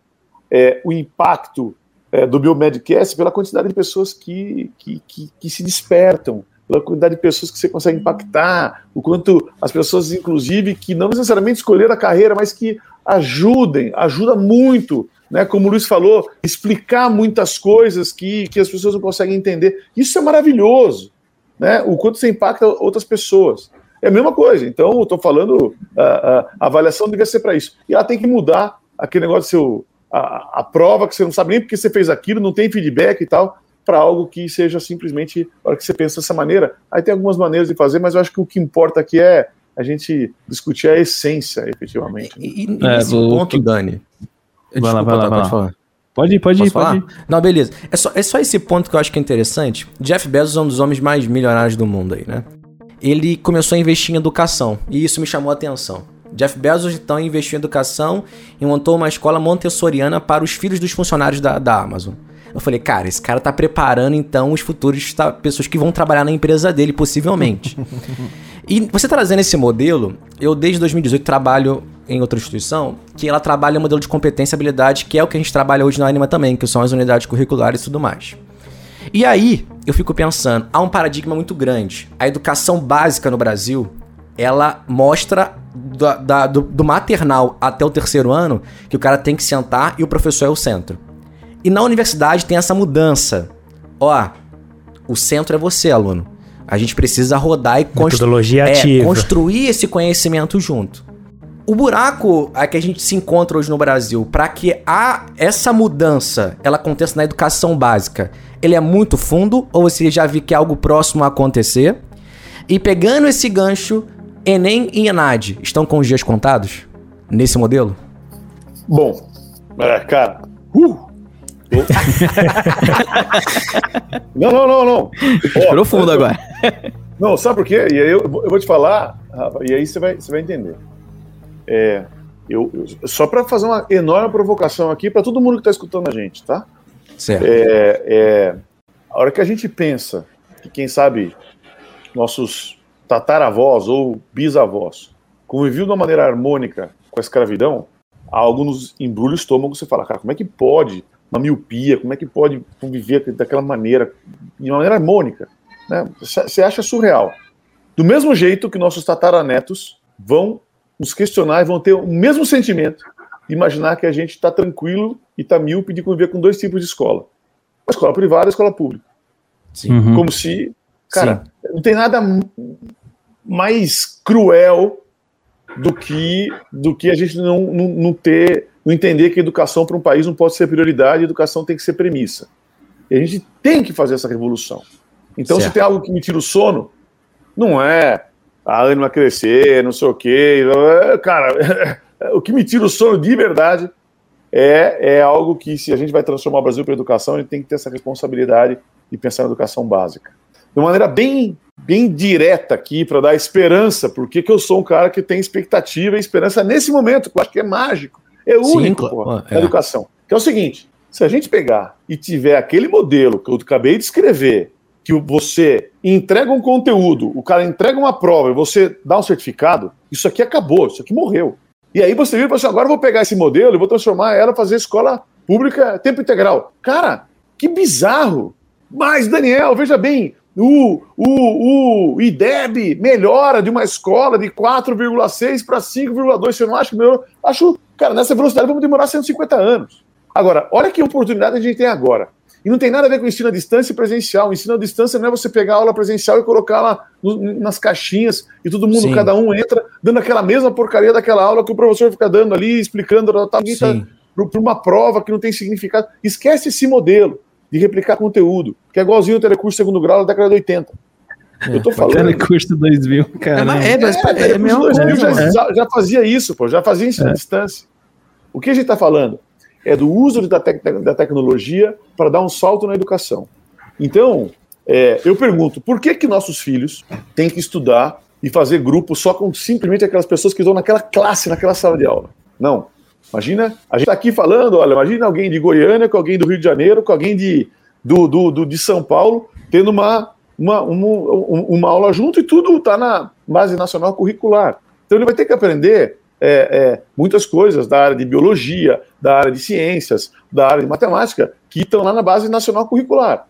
é, o impacto é, do Biomedcast pela quantidade de pessoas que, que, que, que se despertam, pela quantidade de pessoas que você consegue impactar, o quanto as pessoas, inclusive, que não necessariamente escolheram a carreira, mas que ajudem, ajuda muito, né? Como o Luiz falou, explicar muitas coisas que, que as pessoas não conseguem entender. Isso é maravilhoso, né? O quanto você impacta outras pessoas. É a mesma coisa. Então, eu estou falando, a, a avaliação devia ser para isso. E ela tem que mudar aquele negócio seu, a, a prova que você não sabe nem porque você fez aquilo, não tem feedback e tal, para algo que seja simplesmente a hora que você pensa dessa maneira. Aí tem algumas maneiras de fazer, mas eu acho que o que importa aqui é a gente discutir a essência, efetivamente. E, e É, nesse o ponto, que- Dani. Vai lá, vai lá, tá, vai pode lá. falar. Pode ir, pode Posso ir, pode falar? ir. Não, beleza. É só, é só esse ponto que eu acho que é interessante. Jeff Bezos é um dos homens mais milionários do mundo aí, né? Ele começou a investir em educação e isso me chamou a atenção. Jeff Bezos então investiu em educação e montou uma escola montessoriana para os filhos dos funcionários da, da Amazon. Eu falei, cara, esse cara tá preparando então os futuros tá, pessoas que vão trabalhar na empresa dele, possivelmente. E você trazendo esse modelo, eu desde 2018 trabalho em outra instituição que ela trabalha o modelo de competência e habilidade, que é o que a gente trabalha hoje na Anima também, que são as unidades curriculares e tudo mais. E aí, eu fico pensando, há um paradigma muito grande. A educação básica no Brasil, ela mostra da- da- do, do maternal até o terceiro ano que o cara tem que sentar e o professor é o centro. E na universidade tem essa mudança. Ó, o centro é você, aluno. A gente precisa rodar e construir. Metodologia É, construir esse conhecimento junto. O buraco a que a gente se encontra hoje no Brasil, para que a, essa mudança ela aconteça na educação básica, ele é muito fundo ou você já viu que é algo próximo a acontecer? E pegando esse gancho, Enem e Enad estão com os dias contados nesse modelo? Bom, é, cara. Uh! não, não, não, não. Ó, Profundo agora. Não, sabe por quê? E aí eu, eu vou te falar, Rafa, e aí você vai, você vai entender. É, eu, eu- só para fazer uma enorme provocação aqui para todo mundo que está escutando a gente, tá? Certo. É, é, a hora que a gente pensa que, quem sabe, nossos tataravós ou bisavós conviviam de uma maneira harmônica com a escravidão, algo nos embrulha o estômago. Você fala, cara, como é que pode uma miopia, como é que pode conviver daquela maneira, de uma maneira harmônica? né? Você acha surreal. Do mesmo jeito que nossos tataranetos vão nos questionar e vão ter o mesmo sentimento de imaginar que a gente está tranquilo e está míope de conviver com dois tipos de escola. A escola privada e a escola pública. Sim. Uhum. Como se, cara, não tem nada mais cruel do que do que a gente não, não, não ter, não entender que a educação para um país não pode ser prioridade, a educação tem que ser premissa. E a gente tem que fazer essa revolução. Então, se Certo. tem algo que me tira o sono, não é a ânima crescer, não sei o quê. Cara, o que me tira o sono de verdade é, é algo que, se a gente vai transformar o Brasil para educação, a gente tem que ter essa responsabilidade de pensar na educação básica. De uma maneira bem, bem direta aqui, para dar esperança, porque que eu sou um cara que tem expectativa e esperança nesse momento, que eu acho que é mágico, é Sim, único porra, É. na educação. Que é o seguinte: se a gente pegar e tiver aquele modelo que eu acabei de escrever, que você entrega um conteúdo, o cara entrega uma prova e você dá um certificado, isso aqui acabou, isso aqui morreu. E aí você vira e fala assim, agora eu vou pegar esse modelo e vou transformar ela fazer escola pública tempo integral. Cara, que bizarro! Mas, Daniel, veja bem, o, o, o IDEB melhora de uma escola de 4,6 para 5,2. Você não acha que melhorou? Acho, cara, nessa velocidade vamos demorar 150 anos. Agora, olha que oportunidade a gente tem agora. E não tem nada a ver com ensino à distância e presencial. O ensino à distância não é você pegar a aula presencial e colocar lá nas caixinhas e todo mundo, Sim. cada um entra dando aquela mesma porcaria daquela aula que o professor fica dando ali, explicando, tá Sim. para uma prova que não tem significado. Esquece esse modelo de replicar conteúdo, que é igualzinho o telecurso segundo grau da década de 80. Eu tô falando. Telecurso 2000, cara. É, mas é, mas É, é, Telecurso mesmo 2000 já, já- já fazia isso, pô, já fazia ensino à distância. O que a gente está falando é do uso da, tec- da tecnologia para dar um salto na educação. Então, é, eu pergunto, por que que nossos filhos têm que estudar e fazer grupo só com simplesmente aquelas pessoas que estão naquela classe, naquela sala de aula? Não. Imagina, a gente está aqui falando, olha, imagina alguém de Goiânia com alguém do Rio de Janeiro, com alguém de, do, do, do- de São Paulo, tendo uma, uma, uma, um- uma aula junto e tudo está na base nacional curricular. Então ele vai ter que aprender é, é, muitas coisas da área de biologia, da área de ciências, da área de matemática, que estão lá na base nacional curricular.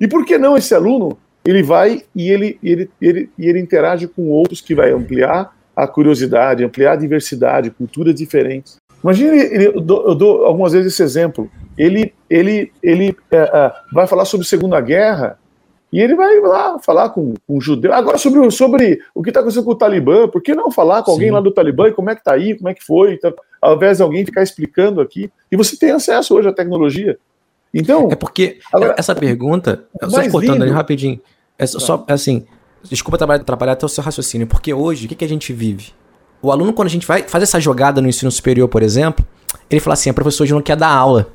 E por que não esse aluno? Ele vai e ele, ele, ele, ele interage com outros que vai ampliar a curiosidade, ampliar a diversidade, culturas diferentes. Imagine, ele, eu, dou, eu dou algumas vezes esse exemplo. Ele, ele, ele é, é, vai falar sobre Segunda Guerra e ele vai lá falar com, com um judeu. Agora, sobre, o- sobre o que está acontecendo com o Talibã, por que não falar com alguém Sim. lá do Talibã e como é que está aí, como é que foi, então, ao invés de alguém ficar explicando aqui. E você tem acesso hoje à tecnologia. Então, É porque Agora, essa pergunta, só cortando ali rapidinho, é só, só, assim, desculpa atrapalhar até o seu raciocínio, porque hoje, o que, que a gente vive? O aluno, quando a gente vai fazer essa jogada no ensino superior, por exemplo, ele fala assim, a professora hoje não quer dar aula.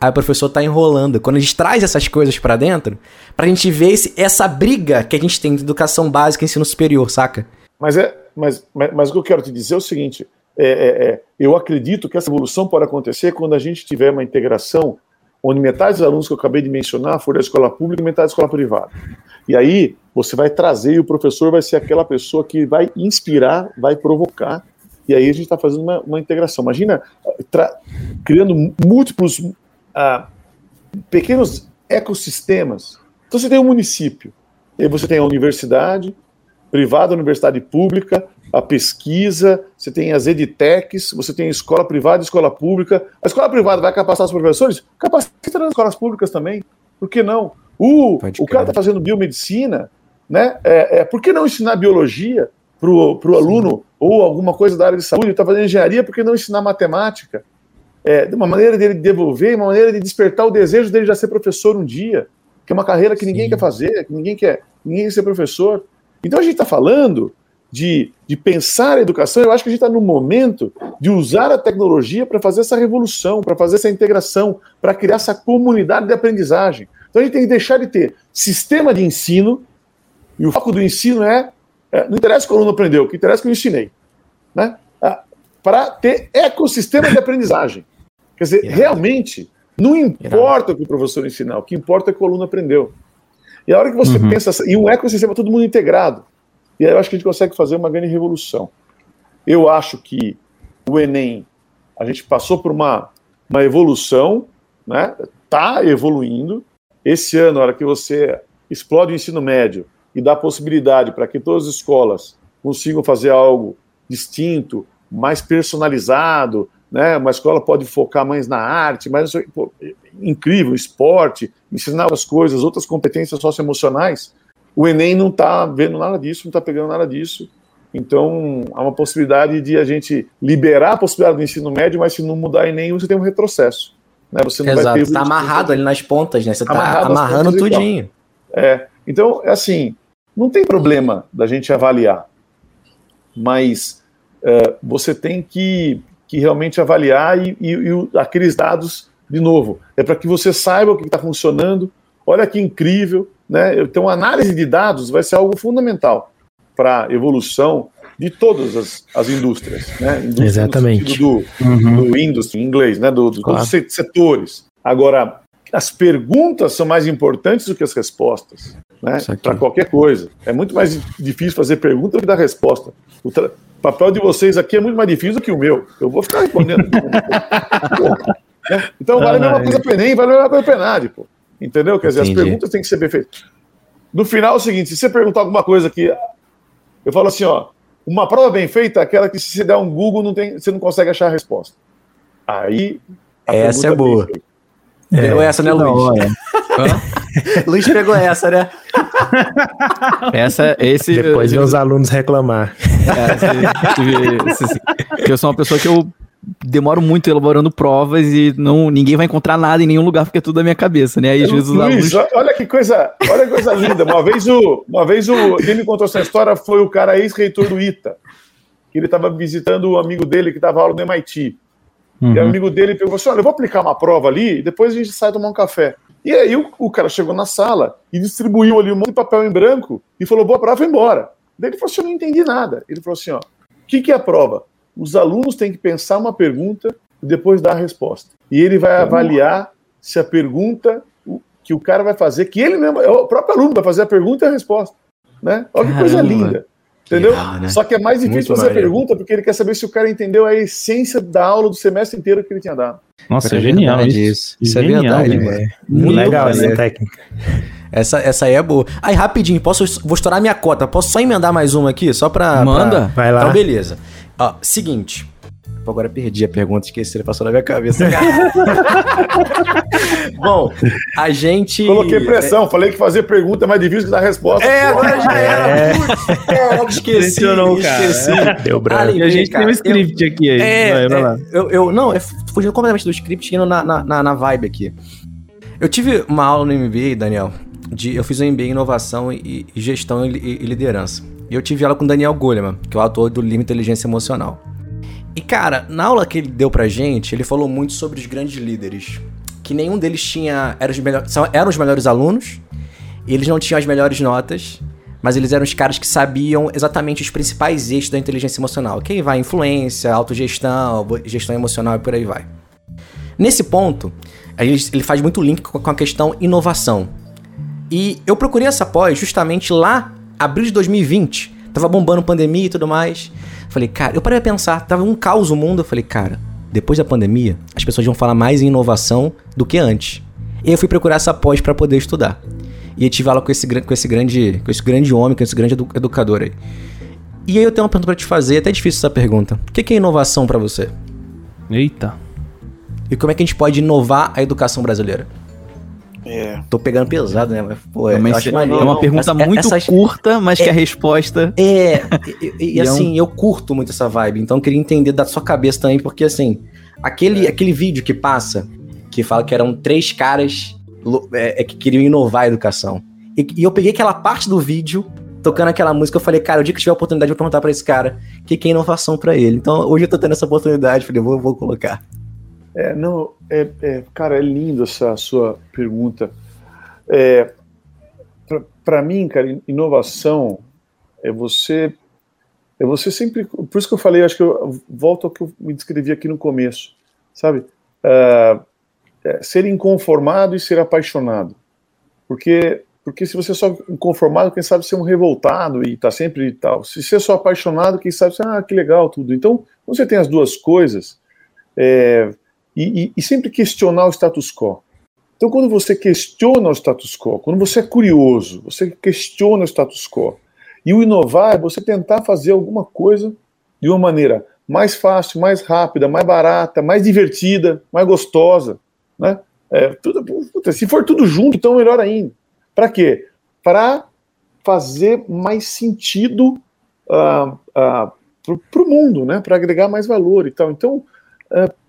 Aí o professor tá enrolando. Quando a gente traz essas coisas pra dentro, pra gente ver esse, essa briga que a gente tem de educação básica e ensino superior, saca? Mas, é, mas, mas, mas o que eu quero te dizer é o seguinte: é, é, é, eu acredito que essa evolução pode acontecer quando a gente tiver uma integração onde metade dos alunos que eu acabei de mencionar for da escola pública e metade da escola privada. E aí você vai trazer e o professor vai ser aquela pessoa que vai inspirar, vai provocar. E aí a gente está fazendo uma, uma integração. Imagina criando múltiplos ah, pequenos ecossistemas. Então você tem um município, e você tem a universidade, privada, universidade pública, a pesquisa, você tem as edtechs, você tem escola privada e escola pública. A escola privada vai capacitar os professores? Capacita nas escolas públicas também. Por que não? O, Pode o cara está fazendo biomedicina, né? É, é, por que não ensinar biologia para o aluno ou alguma coisa da área de saúde? Está fazendo engenharia, por que não ensinar matemática? É, de uma maneira dele devolver, uma maneira de despertar o desejo dele já ser professor um dia, que é uma carreira que ninguém Sim. quer fazer, que ninguém quer, ninguém quer ser professor. Então a gente está falando de, de pensar a educação, eu acho que a gente está no momento de usar a tecnologia para fazer essa revolução, para fazer essa integração, para criar essa comunidade de aprendizagem. Então a gente tem que deixar de ter sistema de ensino, e o foco do ensino é, é não interessa o que o aluno aprendeu, o que interessa é que eu ensinei. Né? Ah, para ter ecossistema de aprendizagem. Quer dizer, realmente, não importa o que o professor ensinar, o que importa é que o aluno aprendeu. E a hora que você uhum. pensa, e um ecossistema todo mundo integrado, e aí eu acho que a gente consegue fazer uma grande revolução. Eu acho que o Enem, a gente passou por uma, uma evolução, né? Está evoluindo. Esse ano, a hora que você explode o ensino médio e dá possibilidade para que todas as escolas consigam fazer algo distinto, mais personalizado, né? Uma escola pode focar mais na arte, mais pô, incrível, esporte, ensinar outras coisas, outras competências socioemocionais. O Enem não está vendo nada disso, não está pegando nada disso. Então, há uma possibilidade de a gente liberar a possibilidade do ensino médio, mas se não mudar o Enem, você tem um retrocesso. Né? Você não Exato, está amarrado ali nas pontas, né? Você está amarrando tudinho. É. Então, é assim, não tem problema da gente avaliar, mas é, você tem que que realmente avaliar e, e, e aqueles dados, de novo, é para que você saiba o que está funcionando. Olha que incrível, né? Então, análise de dados vai ser algo fundamental para a evolução de todas as, as indústrias, né? Indústria Exatamente. do, uhum. do industry, em inglês, né? Do, do, claro. Dos setores. Agora, as perguntas são mais importantes do que as respostas, né? Para qualquer coisa. É muito mais difícil fazer pergunta do que dar resposta. O, o papel de vocês aqui é muito mais difícil do que o meu. Eu vou ficar respondendo. então vale a mesma coisa para o Enem, vale a mesma coisa para o Enad, pô. Entendeu? Quer dizer, Entendi. as perguntas têm que ser bem feitas. No final é o seguinte, se você perguntar alguma coisa aqui, eu falo assim, ó, uma prova bem feita é aquela que se você der um Google, não tem, você não consegue achar a resposta. Aí. A essa é boa. É, pegou essa, né, Luiz? Luiz pegou essa, né? Essa, esse. Depois os alunos reclamar. É, eu sou uma pessoa que eu demoro muito elaborando provas e não ninguém vai encontrar nada em nenhum lugar porque é tudo da minha cabeça, né? Aí às vezes Luiz, alunos... olha que coisa, olha que coisa linda. Uma vez o, uma vez o quem me contou essa história foi o cara ex-reitor do ITA. Que ele estava visitando o amigo dele que estava aula no MIT. Uhum. E o amigo dele pegou assim: "Olha, eu vou aplicar uma prova ali e depois a gente sai tomar um café". E aí o, o, cara chegou na sala e distribuiu ali um monte de papel em branco e falou: boa prova, foi embora. Daí ele falou assim: eu não entendi nada. Ele falou assim: ó, o que, que é a prova? Os alunos têm que pensar uma pergunta e depois dar a resposta. E ele vai avaliar se a pergunta que o cara vai fazer, que ele mesmo, é o próprio aluno vai fazer a pergunta e a resposta. Né? Olha que coisa linda. Entendeu? Legal, né? Só que é mais difícil Muito fazer maneiro. a pergunta porque ele quer saber se o cara entendeu a essência da aula do semestre inteiro que ele tinha dado. Nossa, é, é genial isso. Isso, é verdade, é. Muito legal essa técnica. Essa, essa aí é boa. Aí, rapidinho, posso, vou estourar minha cota. Posso só emendar mais uma aqui? Só pra. Manda. Pra... Vai lá. Então, beleza. Ó, seguinte. Agora perdi a pergunta, esqueci, ele passou na minha cabeça. Bom, a gente. Coloquei pressão, é... falei que fazer pergunta é mais difícil que dar resposta. É, agora já era. É. é esqueci, cara. esqueci. Deu branco. a gente cara, tem um script eu... aqui aí. É, vai, vai é, eu, eu, não, é fugindo completamente do script indo na, na, na vibe aqui. Eu tive uma aula no MBA, Daniel, de, eu fiz um MBA em inovação e, e gestão e, e, liderança. Eu tive aula com Daniel Goleman, que é o autor do Livro Inteligência Emocional. E cara, na aula que ele deu pra gente, ele falou muito sobre os grandes líderes. Que nenhum deles tinha. Eram os, eram os melhores alunos, eles não tinham as melhores notas, mas eles eram os caras que sabiam exatamente os principais eixos da inteligência emocional. Que aí vai influência, autogestão, gestão emocional e por aí vai. Nesse ponto, ele faz muito link com a questão inovação. E eu procurei essa pós justamente lá, abril de 2020. Tava bombando pandemia e tudo mais. Falei, cara, eu parei a pensar, tava um caos o mundo. Eu falei, cara, depois da pandemia, as pessoas vão falar mais em inovação do que antes. E eu fui procurar essa pós para poder estudar. E eu tive aula com esse, com esse grande com esse grande homem, com esse grande edu educador aí. E aí eu tenho uma pergunta para te fazer, é até difícil essa pergunta. O que é inovação para você? Eita. E como é que a gente pode inovar a educação brasileira? É. Tô pegando pesado, né? Mas, pô, é, mas, é uma pergunta essa, muito essas, curta, mas é, que a resposta. É, e, e, e assim, é um... eu curto muito essa vibe, então eu queria entender da sua cabeça também, porque assim, aquele, aquele vídeo que passa, que fala que eram três caras é, é, que queriam inovar a educação. E, e, eu peguei aquela parte do vídeo tocando aquela música, eu falei, cara, o dia que tiver oportunidade, eu vou perguntar pra esse cara que que é inovação pra ele. Então, hoje eu tô tendo essa oportunidade, falei, vou, vou colocar. É, não, é, é, cara, é lindo essa sua pergunta. É, para mim, cara, inovação é você é você sempre. Por isso que eu falei, acho que eu volto ao que eu me descrevi aqui no começo, sabe? Uh, é, ser inconformado e ser apaixonado. Porque, porque se você é só inconformado, quem sabe ser um revoltado e tá sempre e tal. Se você é só apaixonado, quem sabe, ah, que legal tudo. Então, você tem as duas coisas, é, e, e, e sempre questionar o status quo. Então, quando você questiona o status quo, quando você é curioso, você questiona o status quo, e o inovar é você tentar fazer alguma coisa de uma maneira mais fácil, mais rápida, mais barata, mais divertida, mais gostosa, né? É, tudo, puta, se for tudo junto, então melhor ainda. Para quê? Para fazer mais sentido uh, uh, para o mundo, né? Para agregar mais valor e tal. Então,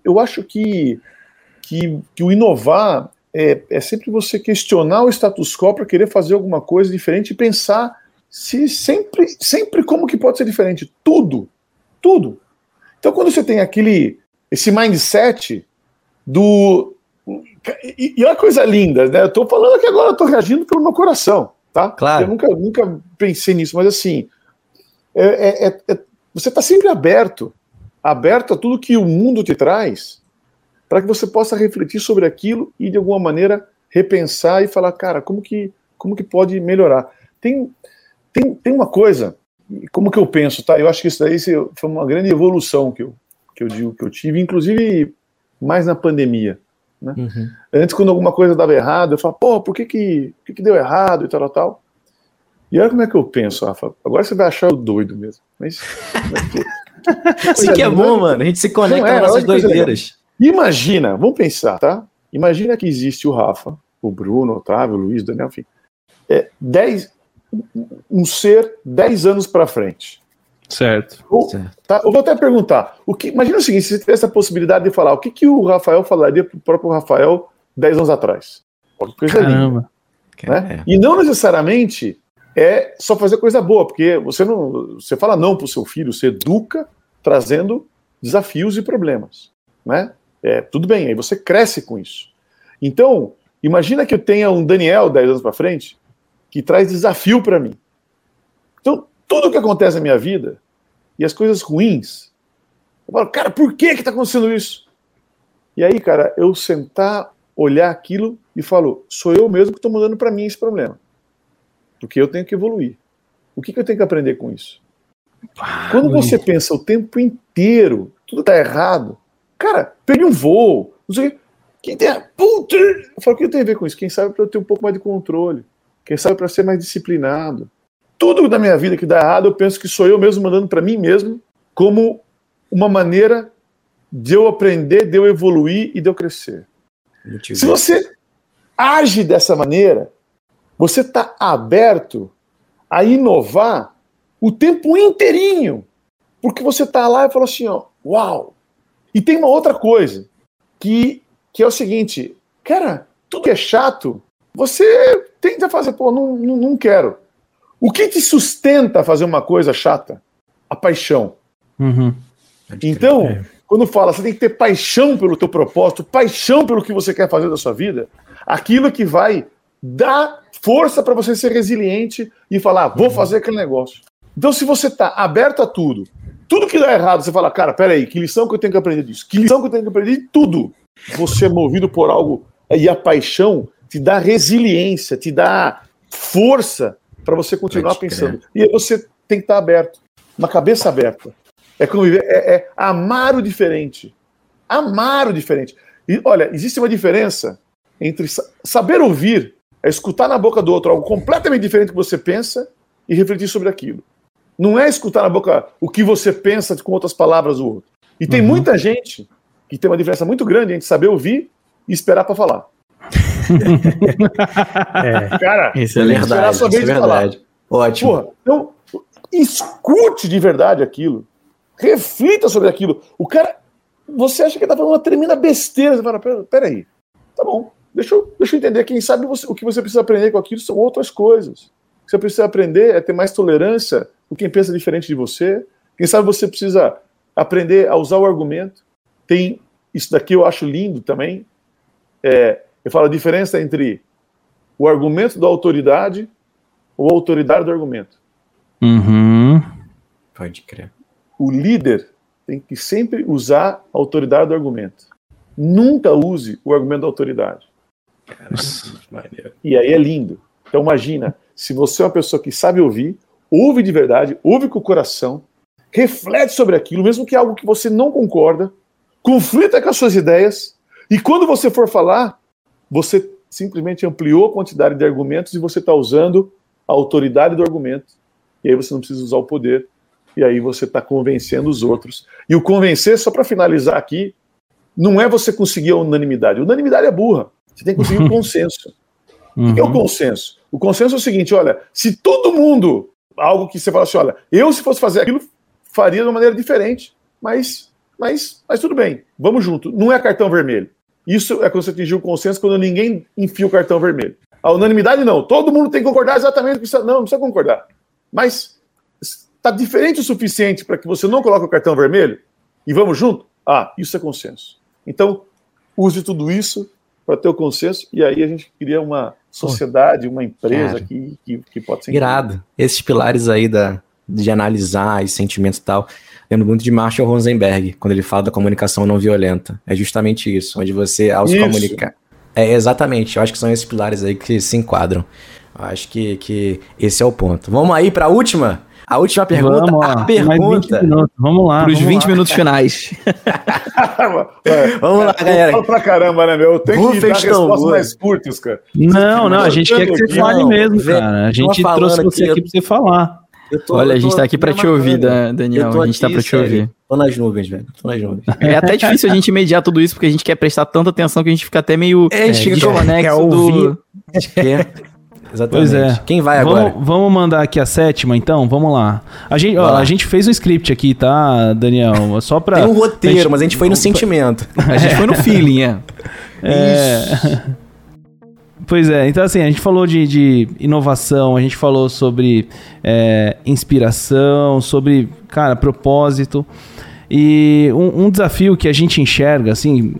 eu acho que, que, que o inovar é, é sempre você questionar o status quo para querer fazer alguma coisa diferente e pensar se sempre, sempre como que pode ser diferente? Tudo, tudo. Então quando você tem aquele, esse mindset do e, e uma coisa linda, né? Eu tô falando aqui agora, eu tô reagindo pelo meu coração, tá? Claro. Eu nunca, nunca pensei nisso, mas assim, é, é, é, é você está sempre aberto, aberto a tudo que o mundo te traz, para que você possa refletir sobre aquilo e de alguma maneira repensar e falar, cara, como que, como que pode melhorar? Tem, tem, tem uma coisa, como que eu penso, tá? Eu acho que isso daí foi uma grande evolução que eu, que eu digo que eu tive, inclusive mais na pandemia. Né? Uhum. Antes, quando alguma coisa dava errado, eu falava, pô, por que que, por que, que deu errado e tal, tal, tal. E olha como é que eu penso, Rafa. Agora você vai achar o doido mesmo. Mas. Isso que é bom, mano. A gente se conecta é, nas nossas doideiras. Imagina, vamos pensar, tá? Imagina que existe o Rafa, o Bruno, o Otávio, o Luiz, o Daniel, enfim. É, dez, um ser 10 anos para frente. Certo. Ou, certo. Tá, eu vou até perguntar. O que, imagina o seguinte: se você tivesse a possibilidade de falar, o que, que o Rafael falaria para o próprio Rafael 10 anos atrás? Coisa Caramba. Linda, né? É. E não necessariamente é só fazer coisa boa, porque você não. Você fala não para o seu filho, você educa trazendo desafios e problemas. Né? É, tudo bem, aí você cresce com isso. Então, imagina que eu tenha um Daniel 10 anos para frente que traz desafio para mim. Então, tudo que acontece na minha vida e as coisas ruins, eu falo, cara, por que que tá acontecendo isso? E aí, cara, eu sentar, olhar aquilo e falo, sou eu mesmo que estou mandando para mim esse problema. Porque eu tenho que evoluir. O que, que eu tenho que aprender com isso? Ah, Quando você pensa o tempo inteiro, tudo tá errado, cara, pegue um voo, não sei o que. Quem tem. Puta! Eu falo, o que tem a ver com isso? Quem sabe para eu ter um pouco mais de controle. Quem sabe para ser mais disciplinado. Tudo da minha vida que dá errado, eu penso que sou eu mesmo mandando para mim mesmo como uma maneira de eu aprender, de eu evoluir e de eu crescer. Se você age dessa maneira, você está aberto a inovar o tempo inteirinho. Porque você está lá e fala assim, ó, uau! E tem uma outra coisa, que, que é o seguinte, cara, tudo que é chato, você tenta fazer, pô, não, não, não quero. O que te sustenta a fazer uma coisa chata? A paixão. Uhum. Então, é. quando fala, você tem que ter paixão pelo teu propósito, paixão pelo que você quer fazer da sua vida, aquilo que vai dar força para você ser resiliente e falar, vou uhum. fazer aquele negócio. Então, se você está aberto a tudo, tudo que dá errado, você fala, cara, peraí, que lição que eu tenho que aprender disso? Que lição que eu tenho que aprender de tudo? Você é movido por algo e a paixão te dá resiliência, te dá força para você continuar pensando. Crer. E você tem que estar aberto, uma cabeça aberta. É conviver, é, é amar o diferente. Amar o diferente. E olha, existe uma diferença entre saber ouvir, é escutar na boca do outro algo completamente diferente do que você pensa e refletir sobre aquilo. Não é escutar na boca o que você pensa com outras palavras do outro. E tem uhum. muita gente que tem uma diferença muito grande entre saber ouvir e esperar para falar é. Cara, isso é verdade. Isso é verdade. Ótimo. Porra, então, escute de verdade aquilo. Reflita sobre aquilo. O cara, você acha que ele tá falando uma tremenda besteira. Você fala, peraí, tá bom, deixa eu, deixa eu entender. Quem sabe você, o que você precisa aprender com aquilo são outras coisas. Que você precisa aprender é ter mais tolerância com quem pensa diferente de você. Quem sabe você precisa aprender a usar o argumento. Tem isso daqui eu acho lindo também. É, eu falo a diferença entre o argumento da autoridade ou a autoridade do argumento. Uhum. Pode crer. O líder tem que sempre usar a autoridade do argumento. Nunca use o argumento da autoridade. Maneiro. E aí é lindo. Então imagina, se você é uma pessoa que sabe ouvir, ouve de verdade, ouve com o coração, reflete sobre aquilo, mesmo que é algo que você não concorda, conflita com as suas ideias, e quando você for falar, você simplesmente ampliou a quantidade de argumentos e você está usando a autoridade do argumento. E aí você não precisa usar o poder. E aí você está convencendo os outros. E o convencer, só para finalizar aqui, não é você conseguir a unanimidade. Unanimidade é burra. Você tem que conseguir um consenso. O que é o consenso? O consenso é o seguinte: olha, se todo mundo, algo que você fala assim, olha, eu se fosse fazer aquilo, faria de uma maneira diferente, mas, mas, mas tudo bem, vamos junto. Não é cartão vermelho. Isso é quando você atingiu o consenso, quando ninguém enfia o cartão vermelho. A unanimidade não. Todo mundo tem que concordar exatamente com isso. Não, não precisa concordar. Mas está diferente o suficiente para que você não coloque o cartão vermelho e vamos junto? Ah, isso é consenso. Então, use tudo isso para ter o consenso e aí a gente cria uma sociedade, uma empresa Cara. que, que, que pode ser Irado. Esses pilares aí da, de analisar os sentimentos e tal. Lembro muito de Marshall Rosenberg, quando ele fala da comunicação não violenta. É justamente isso, onde você, ao se comunicar. É, exatamente. Eu acho que são esses pilares aí que se enquadram. Eu acho que, que esse é o ponto. Vamos aí para a última? A última pergunta. Vamos a lá, mais 20 pergunta. minutos. Vamos lá. Para os vamos 20 lá. minutos finais. É, Vamos lá, eu galera. falo pra caramba, né, meu? Eu tenho que Rufem dar respostas mais curtas, cara. Não, não, a gente quer que você Não, fale mesmo, cara. A gente trouxe você aqui, aqui pra você falar. Eu tô- Olha, a eu gente tá aqui pra te ouvir. Da- Daniel. Eu tô A gente tá aqui, pra te sério. ouvir. Tô nas nuvens, velho. Tô nas nuvens. É até difícil a gente mediar tudo isso, porque a gente quer prestar tanta atenção que a gente fica até meio É, a gente fica- desconexo quer do... ouvir. É. Exatamente. Pois é. Quem vai agora? Vamos, vamos mandar aqui a sétima, então? Vamos lá. A gente, ó, lá. a gente fez um script aqui, tá, Daniel? Só pra. Tem um roteiro, gente- mas a gente foi no sentimento. A gente foi no feeling, é. É... Pois é, então assim, a gente falou de, de inovação, a gente falou sobre é, inspiração, sobre, cara, propósito. E um, um desafio que a gente enxerga, assim,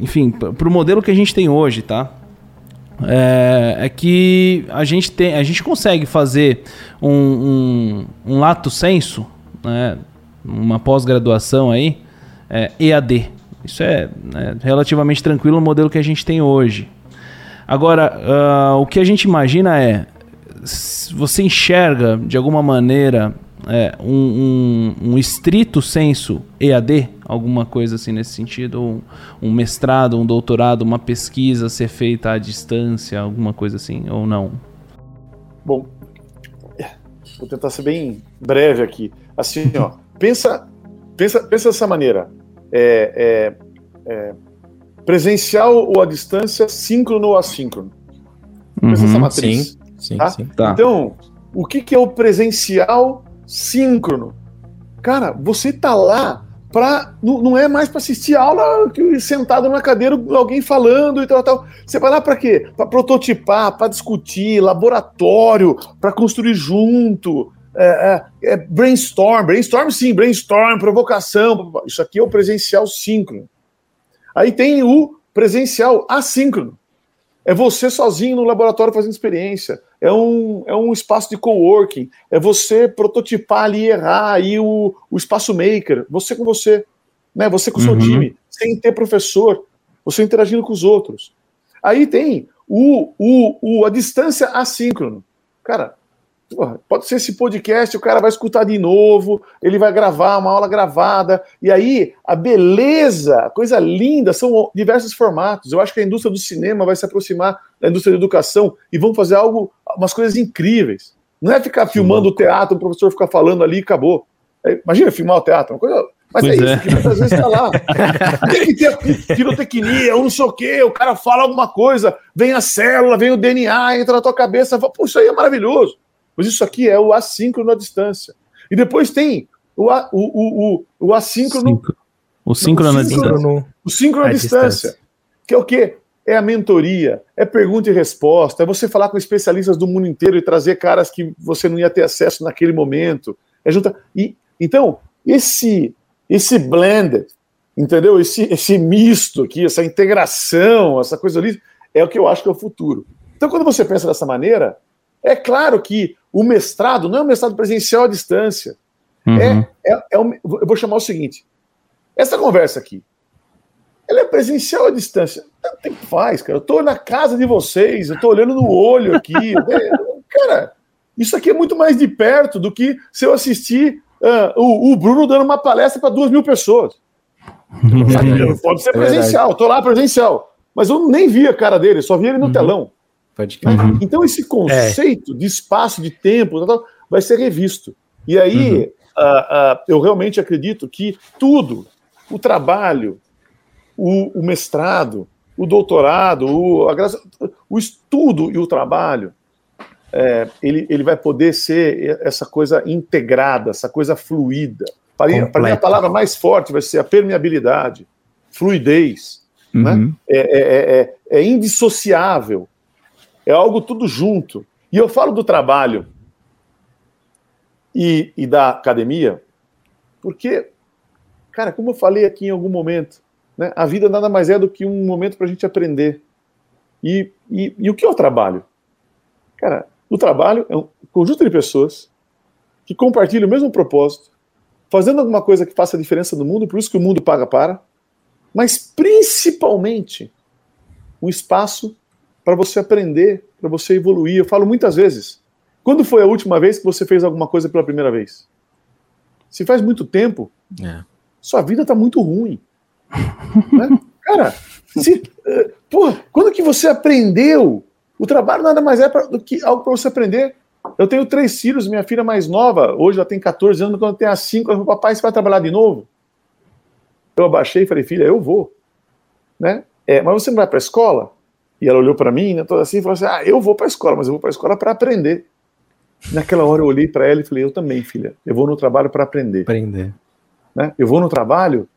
enfim, p- pro modelo que a gente tem hoje, tá? É, é que a gente tem, a gente consegue fazer um, um, um lato senso, né, uma pós-graduação aí, é, EAD. Isso é né, relativamente tranquilo no modelo que a gente tem hoje. Agora, ah, o que a gente imagina é, você enxerga de alguma maneira é, um, um- um estrito senso EAD, alguma coisa assim nesse sentido, um, um mestrado, um doutorado, uma pesquisa ser feita à distância, alguma coisa assim, ou não? Bom, vou tentar ser bem breve aqui. Assim, ó, pensa, pensa, pensa dessa maneira. É, é, é, presencial ou à distância, síncrono ou assíncrono. Pensa Uhum, essa matriz. Sim, Tá? sim. Tá. Então, o que, que é o presencial síncrono? Cara, você tá lá para não, é mais para assistir aula que sentado na cadeira alguém falando e tal tal. Você vai lá para quê? Para prototipar, para discutir, laboratório, para construir junto. É, é, é brainstorm, brainstorm sim, brainstorm, provocação. Isso aqui é o presencial síncrono. Aí tem o presencial assíncrono. É você sozinho no laboratório fazendo experiência. É um, é um espaço de coworking. É você prototipar ali e errar aí o, o espaço maker. Você com você. Né? Você com o seu Uhum. time. Sem ter professor. Você interagindo com os outros. Aí tem o, o, o, a distância assíncrono. Cara, porra, pode ser esse podcast, o cara vai escutar de novo, ele vai gravar uma aula gravada, e aí a beleza, a coisa linda, são diversos formatos. Eu acho que a indústria do cinema vai se aproximar da indústria da educação e vão fazer algo, umas coisas incríveis. Não é ficar filmando o teatro, o professor ficar falando ali e acabou. É, imagina filmar o teatro, uma coisa. Mas Pois é, é. isso que muitas vezes está lá. Tem que ter pirotecnia, ou não sei o quê, o cara fala alguma coisa, vem a célula, vem o DNA, entra na tua cabeça, fala, pô, isso aí é maravilhoso. Mas isso aqui é o assíncrono à distância. E depois tem o, a- o, o, o, assíncrono, Síncro- O síncrono na síncrono- distância. O síncrono à à distância. distância. Que é o quê? é a mentoria, é pergunta e resposta, é você falar com especialistas do mundo inteiro e trazer caras que você não ia ter acesso naquele momento. É juntar. E, então, esse, esse blend, entendeu? Esse, esse misto aqui, essa integração, essa coisa ali, é o que eu acho que é o futuro. Então, quando você pensa dessa maneira, é claro que o mestrado não é um mestrado presencial à distância. Uhum. É, é, é um, eu vou chamar o seguinte: essa conversa aqui, ela é presencial à distância. Tem que faz, cara. Eu tô na casa de vocês, eu tô olhando no olho aqui. É, cara, isso aqui é muito mais de perto do que se eu assistir uh, o, o, Bruno dando uma palestra para duas mil pessoas. Pode ser presencial, eu tô lá presencial. Mas eu nem vi a cara dele, só vi ele no uhum. telão. Pode uhum. Então, esse conceito é. de espaço, de tempo, vai ser revisto. E aí, uhum. uh, uh, eu realmente acredito que tudo, o trabalho, o, o mestrado, o doutorado, o, a, o estudo e o trabalho, é, ele, ele vai poder ser essa coisa integrada, essa coisa fluida. Para mim, a palavra mais forte vai ser a permeabilidade, fluidez. Uhum. Né? É, é, é, é, indissociável, é algo tudo junto. E eu falo do trabalho e, e da academia, porque, cara, como eu falei aqui em algum momento, né? A vida nada mais é do que um momento para a gente aprender. E, e, e o que é o trabalho? Cara, o trabalho é um conjunto de pessoas que compartilham o mesmo propósito, fazendo alguma coisa que faça diferença no mundo, por isso que o mundo paga para, mas principalmente um espaço para você aprender, para você evoluir. Eu falo muitas vezes, quando foi a última vez que você fez alguma coisa pela primeira vez? Se faz muito tempo, é. sua vida está muito ruim né? Cara, se, uh, pô, quando que você aprendeu? O trabalho nada mais é pra, do que algo para você aprender. Eu tenho três filhos, minha filha mais nova, hoje ela tem 14 anos, quando tem as 5, ela papai, você vai trabalhar de novo? Eu abaixei e falei, filha, eu vou. Né? É, mas você não vai para a escola? E ela olhou para mim, né, toda assim, e falou assim, ah, eu vou para a escola, mas eu vou para a escola para aprender. Naquela hora eu olhei para ela e falei, eu também, filha, eu vou no trabalho para aprender. Aprender. Né? Eu vou no trabalho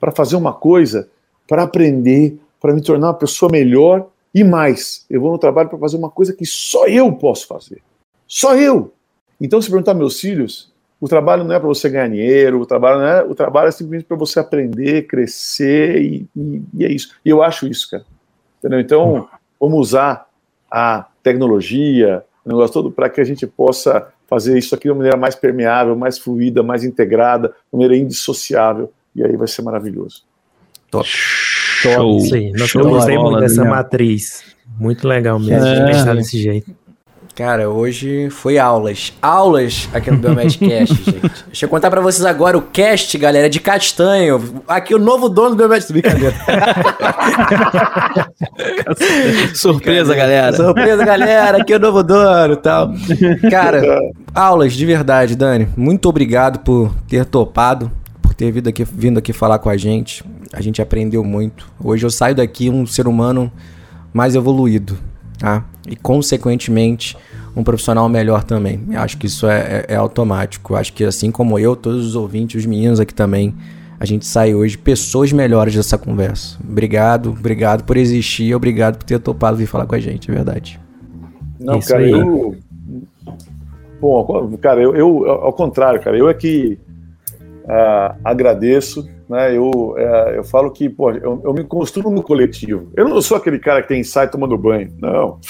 para fazer uma coisa, para aprender, para me tornar uma pessoa melhor e mais. Eu vou no trabalho para fazer uma coisa que só eu posso fazer. Só eu. Então, se perguntar meus filhos, o trabalho não é para você ganhar dinheiro, o trabalho não é, o trabalho é simplesmente para você aprender, crescer e, e, e, é isso. E eu acho isso, cara. Entendeu? Então, vamos usar a tecnologia, o negócio todo, para que a gente possa fazer isso aqui de uma maneira mais permeável, mais fluida, mais integrada, de uma maneira indissociável e aí vai ser maravilhoso. Top. Show. Sim, nós Show. gostei muito dessa matriz. Muito legal mesmo é. pensar desse jeito. Cara, hoje foi aulas. Aulas aqui no Biomedcast, gente. Deixa eu contar pra vocês agora o cast, galera, de Castanho. Aqui o novo dono do Biomedcast. Brincadeira. Surpresa, galera. Surpresa, galera. Aqui é o novo dono e tal. Cara, aulas, de verdade, Dani. Muito obrigado por ter topado ter vindo aqui, vindo aqui falar com a gente. A gente aprendeu muito. Hoje eu saio daqui um ser humano mais evoluído, tá? E consequentemente um profissional melhor também. Eu acho que isso é, é, é automático. Eu acho que assim como eu, todos os ouvintes, os meninos aqui também, a gente sai hoje pessoas melhores dessa conversa. Obrigado, obrigado por existir, obrigado por ter topado vir falar com a gente, é verdade. Não, isso cara, aí. eu. Bom, cara, eu, eu, ao contrário, cara, eu é que Uh, agradeço, né? Eu, uh, eu falo que pô, eu, eu, me construo no coletivo. Eu não sou aquele cara que tem ensaio tomando banho, não.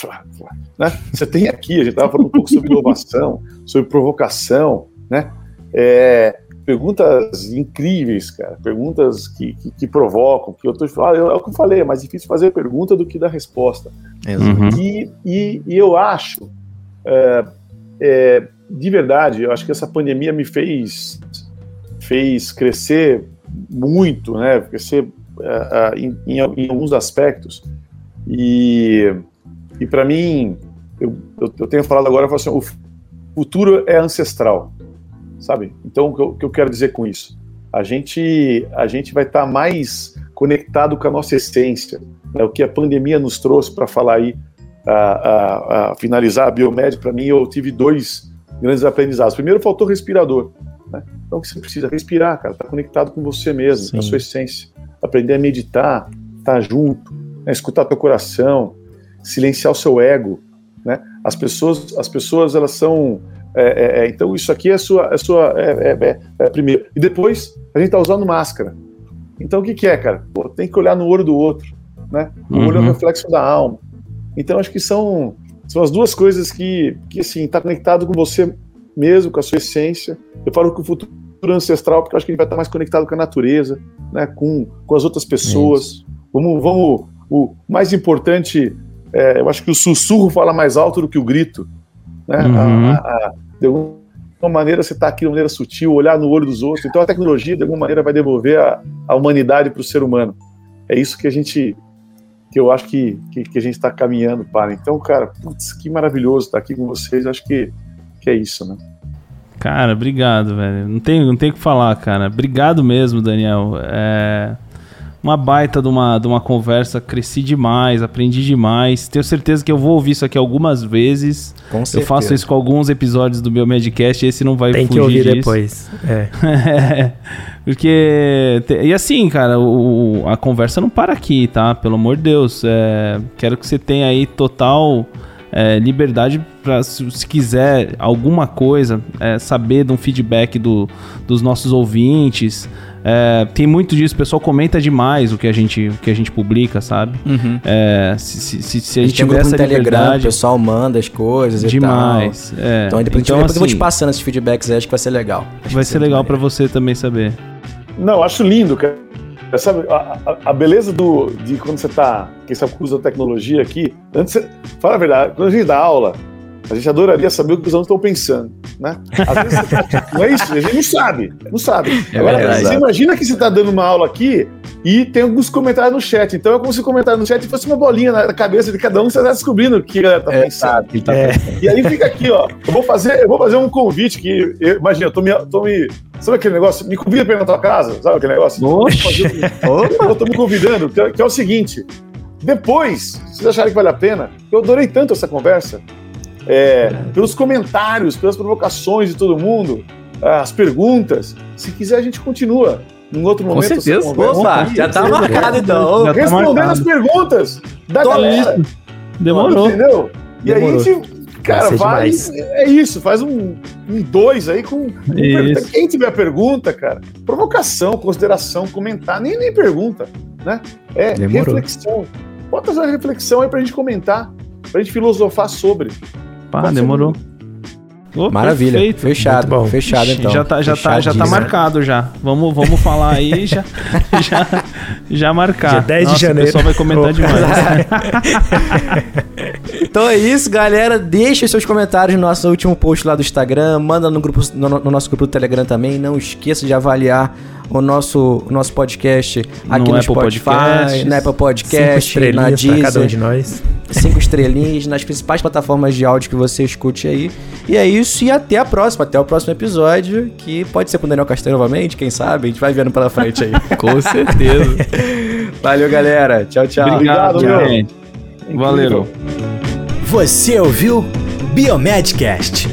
Né? Você tem aqui, a gente estava falando um pouco sobre inovação, sobre provocação, né? É, perguntas incríveis, cara, perguntas que, que, que provocam, que eu estou falando, é o que eu falei, é mais difícil fazer pergunta do que dar resposta. Uhum. E, e, e, eu acho, é, é, de verdade, eu acho que essa pandemia me fez fez crescer muito, né? Crescer uh, em, em, em, alguns aspectos. E, e para mim, eu, eu, tenho falado agora, eu assim, o futuro é ancestral, sabe? Então, o que eu, o que eu quero dizer com isso? A gente, a gente vai estar tá mais conectado com a nossa essência, né? o que a pandemia nos trouxe para falar aí, a, a, a finalizar a biomédica, para mim, eu tive dois grandes aprendizados. Primeiro, faltou respirador. Né? Então, o que você precisa? Respirar, cara, estar tá conectado com você mesmo, Sim. com a sua essência. Aprender a meditar, estar tá junto, né? escutar teu coração, silenciar o seu ego, né? As pessoas, as pessoas elas são é, é, é então isso aqui é sua, é sua é, é, é, primeiro e depois a gente tá usando máscara. Então o que, que é, cara? Pô, tem que olhar no olho do outro, né? O uhum. olho é o reflexo da alma. Então acho que são são as duas coisas que que assim tá conectado com você mesmo, com a sua essência. Eu falo que o futuro ancestral porque eu acho que ele vai estar mais conectado com a natureza, né? Com com as outras pessoas. Vamos vamos o mais importante é, eu acho que o sussurro fala mais alto do que o grito. Né? Uhum. A, a, de alguma maneira você está aqui de uma maneira sutil, olhar no olho dos outros. Então a tecnologia, de alguma maneira, vai devolver a, a humanidade para o ser humano. É isso que a gente, que eu acho que, que, que a gente está caminhando para. Então, cara, putz, que maravilhoso estar aqui com vocês. Acho que, que é isso, né? Cara, obrigado, velho. Não tem, não tem o que falar, cara. Obrigado mesmo, Daniel. É uma baita de uma, de uma conversa, cresci demais, aprendi demais. Tenho certeza que eu vou ouvir isso aqui algumas vezes. Com certeza. Eu faço isso com alguns episódios do meu Medcast, esse não vai Tem fugir que ouvir disso. depois. É. Porque. E assim, cara, o, a conversa não para aqui, tá? Pelo amor de Deus. É, quero que você tenha aí total. É, liberdade para se, se, quiser alguma coisa, é, saber de um feedback do, dos nossos ouvintes, é, tem muito disso, o pessoal comenta demais o que a gente, o que a gente publica, sabe? Uhum. É, se, se, se, a, a gente tiver essa Telegram, liberdade... o pessoal manda as coisas demais, É. Então, depois, então, depois assim, eu vou te assim, passando esses feedbacks aí, acho que vai ser legal. Acho vai ser legal para você também saber. Não, acho lindo, cara. Sabe, a, a, a, beleza do, de quando você tá, quem sabe, usa tecnologia aqui, antes você, fala a verdade, quando a gente dá aula, a gente adoraria saber o que os alunos estão pensando, né? Às vezes, não é isso, a gente não sabe, não sabe. É Agora, verdade. você imagina que você está dando uma aula aqui e tem alguns comentários no chat. Então é como se o comentário no chat fosse uma bolinha na cabeça de cada um, você está descobrindo o que a galera está é, pensando. Tá, é. E aí fica aqui, ó. Eu vou fazer, eu vou fazer um convite que, eu, imagina, eu tô me, tô me. Sabe aquele negócio? Me convida para ir na tua casa, sabe aquele negócio? Oxi. Eu tô me convidando, que é, que é o seguinte. Depois, se vocês acharem que vale a pena, eu adorei tanto essa conversa é, pelos comentários, pelas provocações de todo mundo, as perguntas. Se quiser, a gente continua. Num outro momento. Com certeza. Opa, já tá marcado então. Já tá Respondendo tá as perguntas da Tô galera. Isso. Demorou. Entendeu? E aí a gente Cara, vai, é isso, faz um, um dois aí com. com quem tiver pergunta, cara, provocação, consideração, comentar, nem, nem pergunta, né? É Demorou. reflexão. Fazer uma reflexão aí pra gente comentar, pra gente filosofar sobre. Pá, demorou. Oh, Maravilha. Perfeito. Fechado. Bom. Fechado então. Já tá, já tá, já tá marcado já. Vamos, vamos falar aí já, já, já marcar. Dia 10 Nossa, de janeiro. O pessoal vai comentar demais. então é isso, galera. Deixe seus comentários no nosso último post lá do Instagram. Manda no, grupo, no, no nosso grupo do Telegram também. Não esqueça de avaliar o nosso, o nosso podcast aqui no, no Spotify, podcast, na Apple Podcast, na Deezer. cada um de nós. Cinco estrelinhas nas principais plataformas de áudio que você escute aí. E é isso, e até a próxima, até o próximo episódio, que pode ser com o Daniel Castanho novamente, quem sabe? A gente vai vendo pela frente aí. com certeza. Valeu, galera. Tchau, tchau. Obrigado, Obrigado gente. Valeu. Você ouviu Biomedcast.